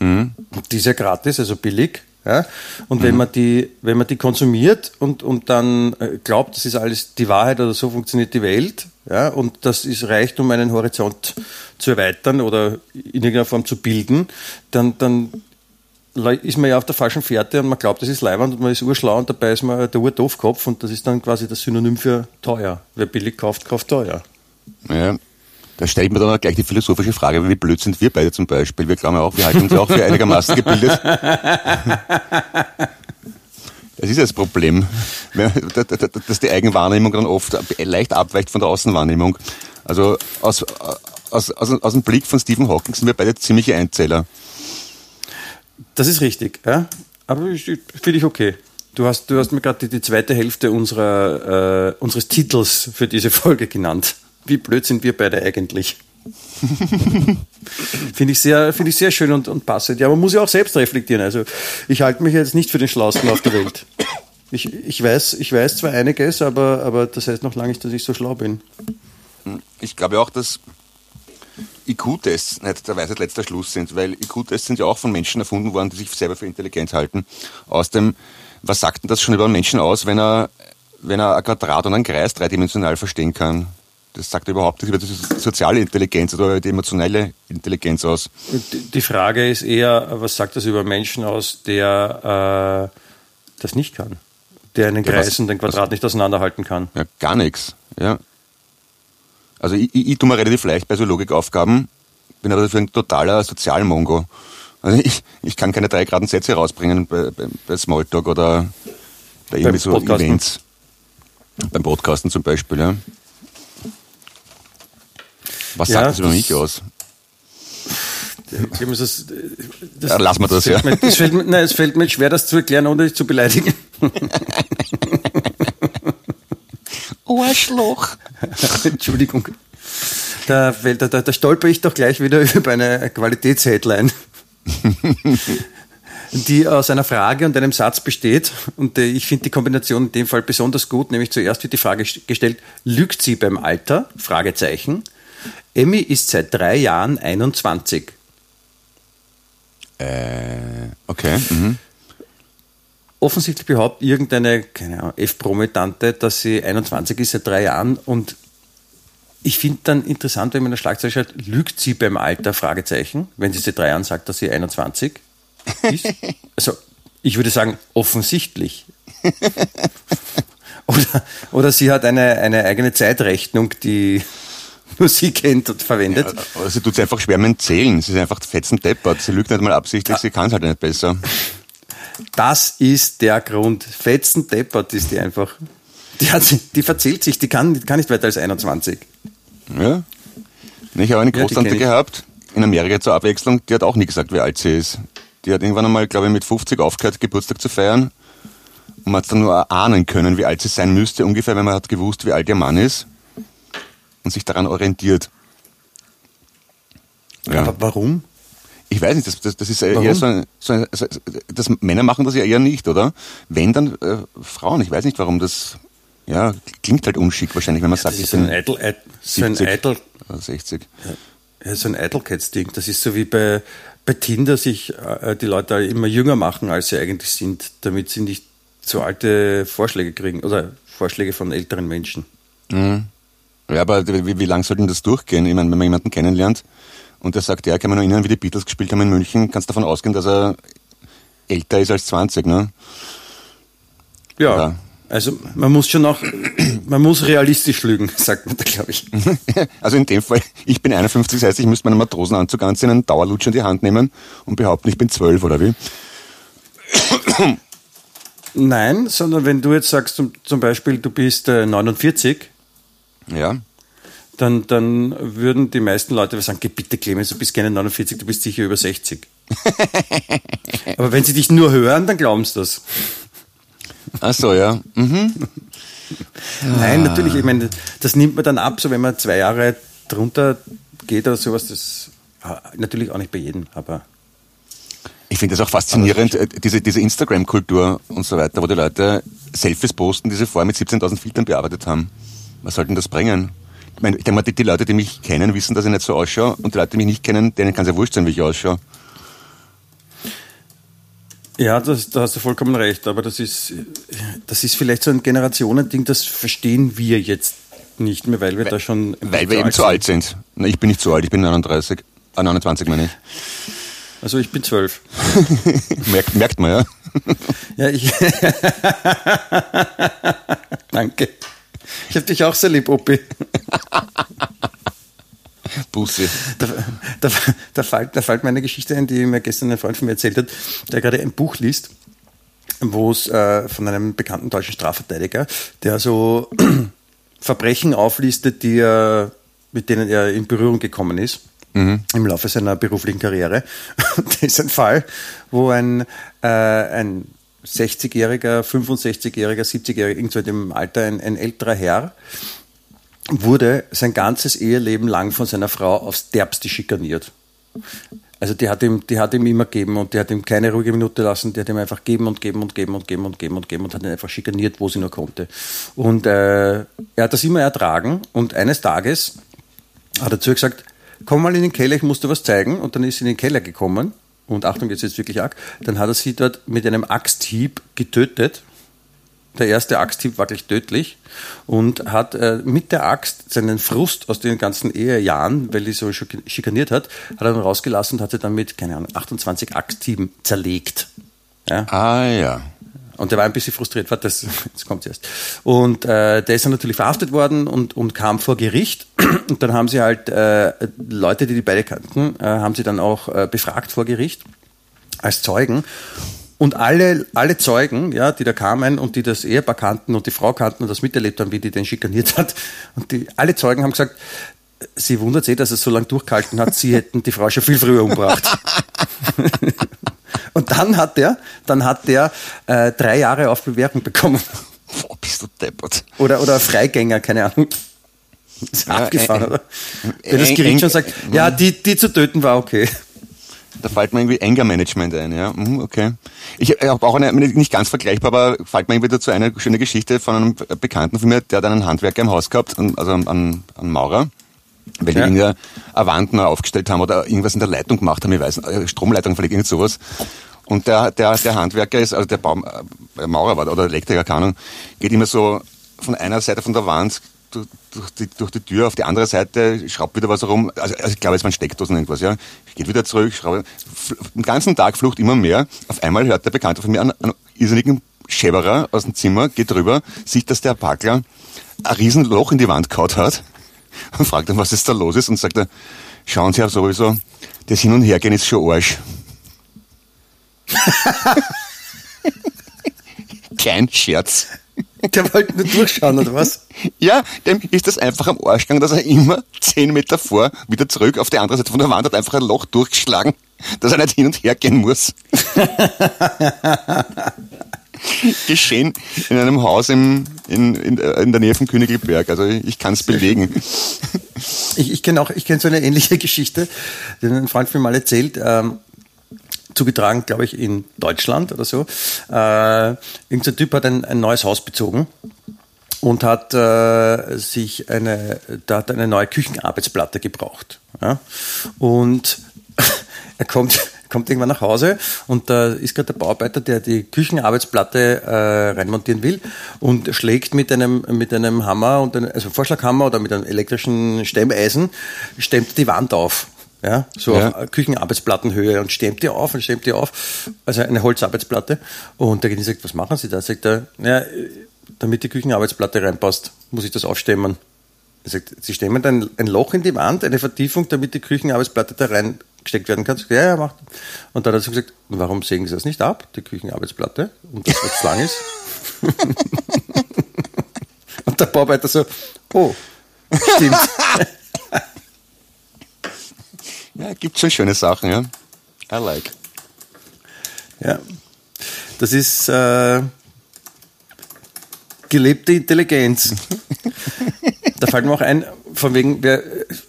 Die ist ja gratis, also billig. Ja? Und wenn man die, wenn man die konsumiert und, und dann äh, glaubt, das ist alles die Wahrheit oder so funktioniert die Welt, ja, und das ist reicht, um einen Horizont zu erweitern oder in irgendeiner Form zu bilden, dann, dann ist man ja auf der falschen Fährte und man glaubt, das ist Leiwand und man ist urschlau und dabei ist man der Urdoofkopf und das ist dann quasi das Synonym für teuer. Wer billig kauft, kauft teuer. ja, da stelle ich mir dann auch gleich die philosophische Frage, wie blöd sind wir beide zum Beispiel? Wir glauben ja auch, wir halten uns ja auch für einigermaßen gebildet. Das ist ja das Problem, dass die Eigenwahrnehmung dann oft leicht abweicht von der Außenwahrnehmung. Also aus, aus, aus, aus dem Blick von Stephen Hawking sind wir beide ziemliche Einzähler. Das ist richtig, ja. Aber finde ich okay. Du hast, du hast mir gerade die, die zweite Hälfte unserer, äh, unseres Titels für diese Folge genannt. Wie blöd sind wir beide eigentlich? finde ich sehr, finde ich sehr schön und, und passend. Ja, man muss ja auch selbst reflektieren. Also ich halte mich jetzt nicht für den Schlausten auf der Welt. Ich, ich, weiß, ich weiß zwar einiges, aber, aber das heißt noch lange nicht, dass ich so schlau bin. Ich glaube auch, dass IQ-Tests nicht der Weisheit letzter Schluss sind, weil IQ-Tests sind ja auch von Menschen erfunden worden, die sich selber für intelligent halten. Aus dem, was sagt denn das schon über einen Menschen aus, wenn er, wenn er ein Quadrat und einen Kreis dreidimensional verstehen kann? Das sagt überhaupt nicht über die so- soziale Intelligenz oder über die emotionelle Intelligenz aus. Die Frage ist eher, was sagt das über Menschen aus, der äh, das nicht kann? Der einen Ja, Kreis was- und ein Quadrat nicht auseinanderhalten kann. Ja, gar nichts. Ja. Also ich, ich, ich tue mir relativ leicht bei so Logikaufgaben, bin aber dafür ein totaler Sozialmongo. Also ich, ich kann keine drei geraden Sätze rausbringen bei, bei, bei Smalltalk oder bei irgendwie so Podcasten. Events. Beim Podcasten zum Beispiel, ja. Was Ja, sagt das über das- mich aus? Ich glaube, das, das, Ja, lassen wir das, fällt ja. Mir, das fällt mir, nein, es fällt mir schwer, das zu erklären, ohne dich zu beleidigen. Arschloch. Entschuldigung. Da, da, da, da stolper ich doch gleich wieder über eine Qualitätsheadline, die aus einer Frage und einem Satz besteht. Und äh, ich finde die Kombination in dem Fall besonders gut, nämlich zuerst wird die Frage st- gestellt, lügt sie beim Alter? Fragezeichen. Emmy ist seit drei Jahren 21. Äh, okay. Mhm. offensichtlich behauptet irgendeine, keine Ahnung, F-Promi-Tante, dass sie 21 ist seit drei Jahren und ich finde dann interessant, wenn man in der Schlagzeile schreibt, lügt sie beim Alter, Fragezeichen, wenn sie seit drei Jahren sagt, dass sie 21 ist. Also, ich würde sagen, offensichtlich. oder, oder sie hat eine, eine eigene Zeitrechnung, die nur sie kennt und verwendet. Ja, aber sie tut es einfach schwer mit Zählen. Sie ist einfach fetzen deppert. Sie lügt nicht mal absichtlich, sie kann es halt nicht besser. Das ist der Grund. Fetzen deppert ist die einfach. Die, hat, die verzählt sich, die kann, die kann nicht weiter als 21. Ja. Ich habe eine Ja, Großtante ich. gehabt, in Amerika zur Abwechslung, die hat auch nie gesagt, wie alt sie ist. Die hat irgendwann einmal, glaube ich, mit 50 aufgehört, Geburtstag zu feiern. Und man hat dann nur ahnen können, wie alt sie sein müsste, ungefähr, wenn man hat gewusst, wie alt ihr Mann ist. Und sich daran orientiert. Ja. Aber warum? Ich weiß nicht, das, das, das ist eher Warum? so ein, so ein so, das, Männer machen das ja eher nicht, oder? Wenn dann äh, Frauen, ich weiß nicht, warum das, ja, klingt halt unschick wahrscheinlich, wenn man sagt, Das ist so ein Eitel, Eit- so ein 70 Eitel, oder 60. ja, so ein Eitelkeitsding. Das ist so wie bei, bei Tinder sich äh, die Leute immer jünger machen, als sie eigentlich sind, damit sie nicht so alte Vorschläge kriegen oder Vorschläge von älteren Menschen. Ja, aber wie, wie lang soll denn das durchgehen? Ich meine, wenn man jemanden kennenlernt und der sagt, ja, kann man noch erinnern, wie die Beatles gespielt haben in München, kannst davon ausgehen, dass er älter ist als 20, ne? Ja. Ja. Also man muss schon auch, man muss realistisch lügen, sagt man da, glaube ich. Also in dem Fall, ich bin 51, das heißt, ich müsste meinen Matrosenanzug anziehen, einen Dauerlutsch in die Hand nehmen und behaupten, ich bin 12, oder wie? Nein, sondern wenn du jetzt sagst, zum, zum Beispiel, du bist äh, 49, Ja. dann, dann würden die meisten Leute sagen, geh bitte Clemens, du bist keine 49, du bist sicher über 60. Aber wenn sie dich nur hören, dann glauben sie das. Ach so, ja. Mhm. Nein, natürlich, ich meine, das nimmt man dann ab, so wenn man zwei Jahre drunter geht oder sowas, das ah, natürlich auch nicht bei jedem, aber Ich finde das auch faszinierend, äh, diese, diese Instagram-Kultur und so weiter, wo die Leute Selfies posten, die sie vorher mit 17.000 Filtern bearbeitet haben. Was soll denn das bringen? Ich meine, ich denke mal, die, die Leute, die mich kennen, wissen, dass ich nicht so ausschaue und die Leute, die mich nicht kennen, denen kann es ja wurscht sein, wie ich ausschaue. Ja, das, da hast du vollkommen recht, aber das ist, das ist vielleicht so ein Generationending, das verstehen wir jetzt nicht mehr, weil wir da schon Weil wir eben zu alt sind. Na, ich bin nicht zu alt, ich bin 39, äh, 29 meine ich. Also ich bin zwölf. Merkt, merkt man, ja. Ja, ich. Danke. Ich habe dich auch sehr lieb, Opi. Bussi. Da, da, da, fällt, da fällt mir eine Geschichte ein, die mir gestern ein Freund von mir erzählt hat, der gerade ein Buch liest, wo es äh, von einem bekannten deutschen Strafverteidiger, der so Verbrechen auflistet, die er, mit denen er in Berührung gekommen ist. Im Laufe seiner beruflichen Karriere. Und das ist ein Fall, wo ein, äh, ein 60-jähriger, 65-jähriger, 70-jähriger, irgendwo in dem Alter, ein, ein älterer Herr, wurde sein ganzes Eheleben lang von seiner Frau aufs Derbste schikaniert. Also die hat ihm, die hat ihm immer gegeben und die hat ihm keine ruhige Minute lassen, die hat ihm einfach geben und geben und geben und geben und geben und geben und hat ihn einfach schikaniert, wo sie nur konnte. Und äh, er hat das immer ertragen und eines Tages hat er zu ihr gesagt, komm mal in den Keller, ich muss dir was zeigen. Und dann ist sie in den Keller gekommen und Achtung, jetzt ist wirklich arg, dann hat er sie dort mit einem Axthieb getötet. Der erste Axthieb war gleich tödlich und hat äh, mit der Axt seinen Frust aus den ganzen Ehejahren, weil die so schik- schikaniert hat, hat er dann rausgelassen und hat sie dann mit, keine Ahnung, 28 Axthieben zerlegt. Ja? Ah ja. Und der war ein bisschen frustriert, warte, das, jetzt kommt erst. Und äh, der ist dann natürlich verhaftet worden und, und kam vor Gericht. Und dann haben sie halt äh, Leute, die die beide kannten, äh, haben sie dann auch äh, befragt vor Gericht als Zeugen. Und alle, alle Zeugen, ja, die da kamen und die das Ehepaar kannten und die Frau kannten und das miterlebt haben, wie die den schikaniert hat, und die, alle Zeugen haben gesagt, sie wundert sich, dass er so lange durchgehalten hat, sie hätten die Frau schon viel früher umgebracht. und dann hat der, dann hat der äh, drei Jahre auf Bewährung bekommen. Boah, bist du deppert. Oder, oder Freigänger, keine Ahnung. Ist Ja, abgefahren, eng- oder? Wenn das Gericht schon sagt, ja, die, die zu töten war okay. Da fällt mir irgendwie Anger-Management ein, ja. Mhm, okay. Ich habe auch eine, nicht ganz vergleichbar, aber fällt mir irgendwie dazu eine schöne Geschichte von einem Bekannten von mir, der hat einen Handwerker im Haus gehabt, also einen, einen Maurer, weil die Ja. irgendwie eine Wand neu aufgestellt haben oder irgendwas in der Leitung gemacht haben, ich weiß, nicht, Stromleitung vielleicht irgend sowas. Und der, der, der Handwerker ist, also der Baum, äh, Maurer war oder Elektriker, keine Ahnung, geht immer so von einer Seite von der Wand durch, die, durch die Tür auf die andere Seite, schraubt wieder was herum. Also, also ich glaube, es waren Steckdosen irgendwas, ja. Geht wieder zurück, schraubt. Den ganzen Tag flucht immer mehr. Auf einmal hört der Bekannte von mir einen, einen irrsinnigen Schäberer aus dem Zimmer, geht rüber, sieht, dass der Packler ein Riesenloch in die Wand kaut hat und fragt dann, was ist da los ist und sagt er, schauen Sie ja sowieso, das Hin- und Hergehen ist schon Arsch. Kein Scherz. Der wollte nur durchschauen, oder was? Ja, dem ist das einfach am Arsch gegangen, dass er immer zehn Meter vor, wieder zurück auf die andere Seite von der Wand hat einfach ein Loch durchgeschlagen, dass er nicht hin und her gehen muss. Geschehen in einem Haus im, in, in, in der Nähe von Königelberg. Also ich kann es belegen. Ich, ich kenne auch, ich kenne so eine ähnliche Geschichte, die ein Freund mir mal erzählt. Ähm, zugetragen, glaube ich, in Deutschland oder so. Äh, irgendein Typ hat ein, ein neues Haus bezogen und hat äh, sich eine, da hat eine neue Küchenarbeitsplatte gebraucht. Ja? Und er kommt, kommt irgendwann nach Hause und da ist gerade der Bauarbeiter, der die Küchenarbeitsplatte äh, reinmontieren will und schlägt mit einem, mit einem Hammer, und einem, also Vorschlaghammer oder mit einem elektrischen Stemmeisen, stemmt die Wand auf. Ja, so Ja. auf Küchenarbeitsplattenhöhe und stemmt die auf und stemmt die auf. Also eine Holzarbeitsplatte. Und der Genie sagt, was machen Sie da? Sagt er, ja, damit die Küchenarbeitsplatte reinpasst, muss ich das aufstemmen. Er sagt, Sie stemmen ein, ein Loch in die Wand, eine Vertiefung, damit die Küchenarbeitsplatte da reingesteckt werden kann. Ja, ja, macht. Und dann hat er so gesagt, warum sägen Sie das nicht ab, die Küchenarbeitsplatte? Und das, was lang ist. und der Bauarbeiter so, oh, stimmt. Ja, gibt schon schöne Sachen, ja. I like. Ja, das ist äh, gelebte Intelligenz. da fällt mir auch ein, von wegen, wer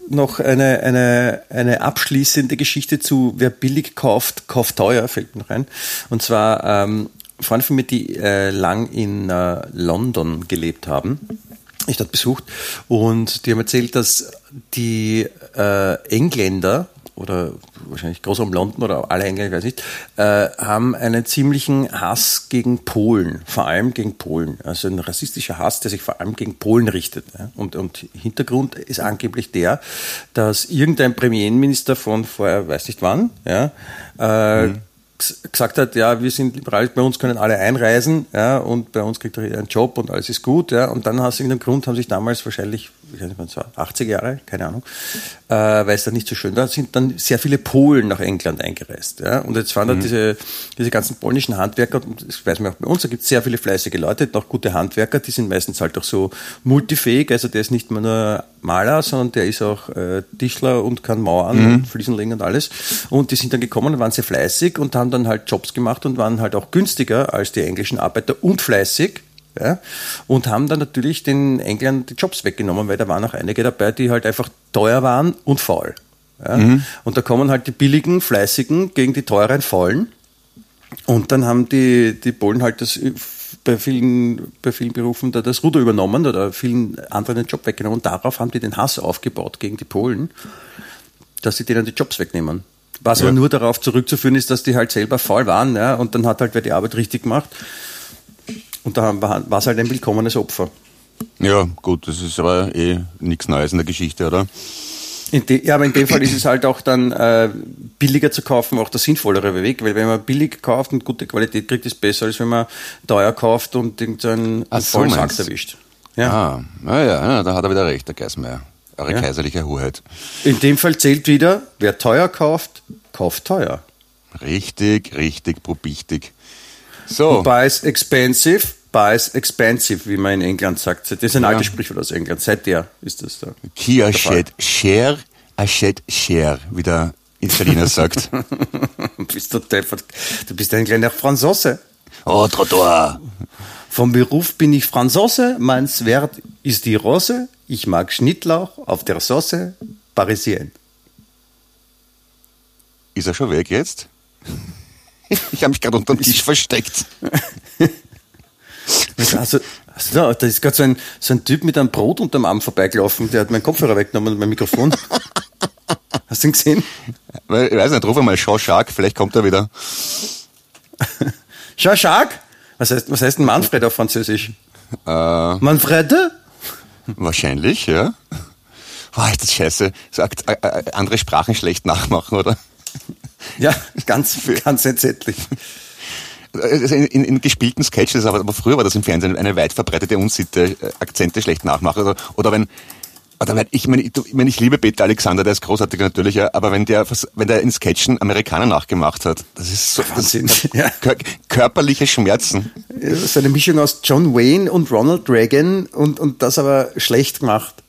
noch eine, eine, eine abschließende Geschichte zu, wer billig kauft, kauft teuer, fällt mir noch ein. Und zwar ähm, Freunde von mir, die äh, lang in äh, London gelebt haben, ich dort besucht und die haben erzählt, dass die äh, Engländer oder wahrscheinlich Großraum London oder alle Engländer, ich weiß nicht, äh, haben einen ziemlichen Hass gegen Polen, vor allem gegen Polen. Also ein rassistischer Hass, der sich vor allem gegen Polen richtet. Ja. Und, und Hintergrund ist angeblich der, dass irgendein Premierminister von vor, weiß nicht wann, ja, äh, gs- gesagt hat, ja, wir sind liberal, bei uns können alle einreisen, ja, und bei uns kriegt jeder einen Job und alles ist gut, ja, und dann aus irgendeinem Grund haben sich damals wahrscheinlich, ich weiß nicht, wann es war, 80 Jahre, keine Ahnung, äh, weil es da nicht so schön war, sind dann sehr viele Polen nach England eingereist, ja, und jetzt waren da diese, diese ganzen polnischen Handwerker, und das weiß man auch bei uns, da gibt es sehr viele fleißige Leute, auch gute Handwerker, die sind meistens halt auch so multifähig, also der ist nicht mehr nur Maler, sondern der ist auch äh, Tischler und kann Mauern und Fliesen legen und alles. Und die sind dann gekommen und waren sehr fleißig und haben dann halt Jobs gemacht und waren halt auch günstiger als die englischen Arbeiter und fleißig. Ja, und haben dann natürlich den Engländern die Jobs weggenommen, weil da waren auch einige dabei, die halt einfach teuer waren und faul. Ja? Und da kommen halt die billigen, fleißigen gegen die teuren, faulen. Und dann haben die, die Polen halt das bei vielen, bei vielen Berufen da das Ruder übernommen oder vielen anderen den Job weggenommen. Und darauf haben die den Hass aufgebaut gegen die Polen, dass sie denen die Jobs wegnehmen. Was Ja. aber nur darauf zurückzuführen ist, dass die halt selber faul waren, ja, und dann hat halt wer die Arbeit richtig gemacht. Und da war es halt ein willkommenes Opfer. Ja, gut, das ist aber eh nichts Neues in der Geschichte, oder? De, ja, aber in dem Fall ist es halt auch dann äh, billiger zu kaufen, auch der sinnvollere Weg, weil wenn man billig kauft und gute Qualität kriegt, ist es besser, als wenn man teuer kauft und irgendeinen Ach so, Sack erwischt. Ja. Ah, naja, ja, da hat er wieder recht, der Geismeier. Eure Ja. kaiserliche Hoheit. In dem Fall zählt wieder, wer teuer kauft, kauft teuer. Richtig, richtig, probichtig. So, Buys expensive, buys expensive, wie man in England sagt. Das ist ein Ja. altes Sprichwort aus England. Seit der ist das da. Kia der shed share, a shed share, wie der Italiener sagt. bist du deppert. Du bist ein kleiner Franzose. Oh, Trottoir. Vom Beruf bin ich Franzose, mein Wert ist die Rose, ich mag Schnittlauch auf der Sauce, Parisien. Ist er schon weg jetzt? Ich habe mich gerade unter dem Tisch versteckt. Also, also da ist gerade so ein, so ein Typ mit einem Brot unterm Arm vorbeigelaufen, der hat meinen Kopfhörer weggenommen und mein Mikrofon. Hast du ihn gesehen? Ich weiß nicht, ruf mal Jean Shark, vielleicht kommt er wieder. Jean-Jacques? Was heißt, was heißt denn Manfred auf Französisch? Äh, Manfrede? wahrscheinlich, ja. Boah, ist das scheiße. Sagt, äh, äh, andere Sprachen schlecht nachmachen, oder? Ja, ganz, ganz entsetzlich. also in, in, in gespielten Sketches, aber, aber früher war das im Fernsehen eine weit verbreitete Unsitte, äh, Akzente schlecht nachmachen. Oder, oder wenn, oder wenn, ich meine, ich, mein, ich liebe Peter Alexander, der ist großartig natürlich, ja, aber wenn der, wenn der in Sketchen Amerikaner nachgemacht hat, das ist so, Wahnsinn. Das, ja. körperliche Schmerzen. So eine Mischung aus John Wayne und Ronald Reagan und, und das aber schlecht gemacht.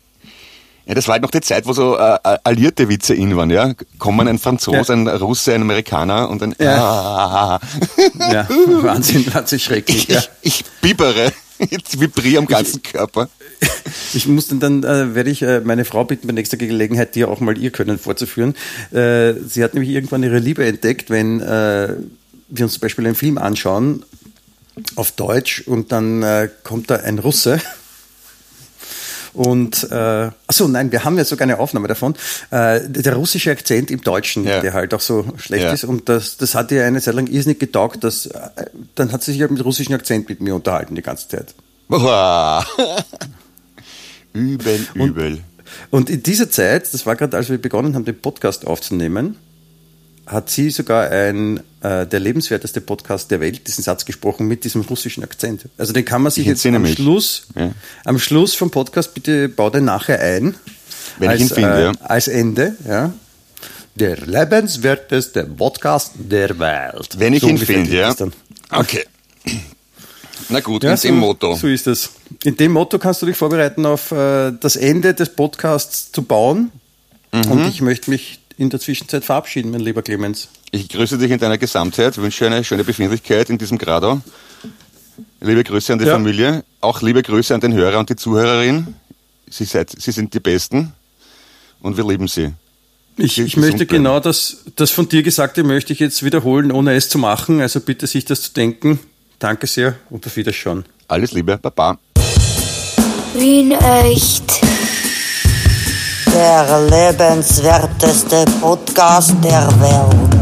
Ja, das war halt noch die Zeit, wo so äh, äh allierte Witze in waren, ja. Kommen ein Franzose, ja. ein Russe, ein Amerikaner und ein ja. Ah. ja, Wahnsinn, wahnsinnig schrecklich. Ich, ja. ich, ich bibere. Jetzt vibriere am ganzen ich, Körper. Ich muss dann, dann äh, werde ich äh, meine Frau bitten, bei nächster Gelegenheit dir auch mal ihr Können vorzuführen. Äh, sie hat nämlich irgendwann ihre Liebe entdeckt, wenn äh, wir uns zum Beispiel einen Film anschauen auf Deutsch und dann äh, kommt da ein Russe und äh, achso, nein, wir haben ja sogar eine Aufnahme davon. Äh, der russische Akzent im Deutschen, ja. der halt auch so schlecht ja. ist. Und das, das hat ihr eine Zeit lang irrsinnig getaugt. Dass, äh, dann hat sie sich halt mit russischem Akzent mit mir unterhalten die ganze Zeit. übel, übel. Und, und in dieser Zeit, das war gerade, als wir begonnen haben, den Podcast aufzunehmen, hat sie sogar ein, äh, der lebenswerteste Podcast der Welt, diesen Satz gesprochen mit diesem russischen Akzent. Also den kann man sich jetzt am Schluss, ja. am Schluss vom Podcast, bitte bau den nachher ein. Wenn als, ich ihn finde, äh, ja. Als Ende, ja. Der lebenswerteste Podcast der Welt. Wenn ich so ihn finde, ja. Okay. Na gut, ja, in so, dem Motto. So ist es. In dem Motto kannst du dich vorbereiten, auf äh, das Ende des Podcasts zu bauen. Mhm. Und ich möchte mich in der Zwischenzeit verabschieden, mein lieber Clemens. Ich grüße dich in deiner Gesamtheit, wünsche eine schöne Befindlichkeit in diesem Grado. Liebe Grüße an die ja. Familie, auch liebe Grüße an den Hörer und die Zuhörerin. Sie, seid, Sie sind die Besten und wir lieben Sie. Ich, ich möchte genau das, das von dir Gesagte möchte ich jetzt wiederholen, ohne es zu machen. Also bitte sich das zu denken. Danke sehr und auf Wiederschauen. Alles Liebe, Baba. Wien echt der lebenswerteste Podcast der Welt.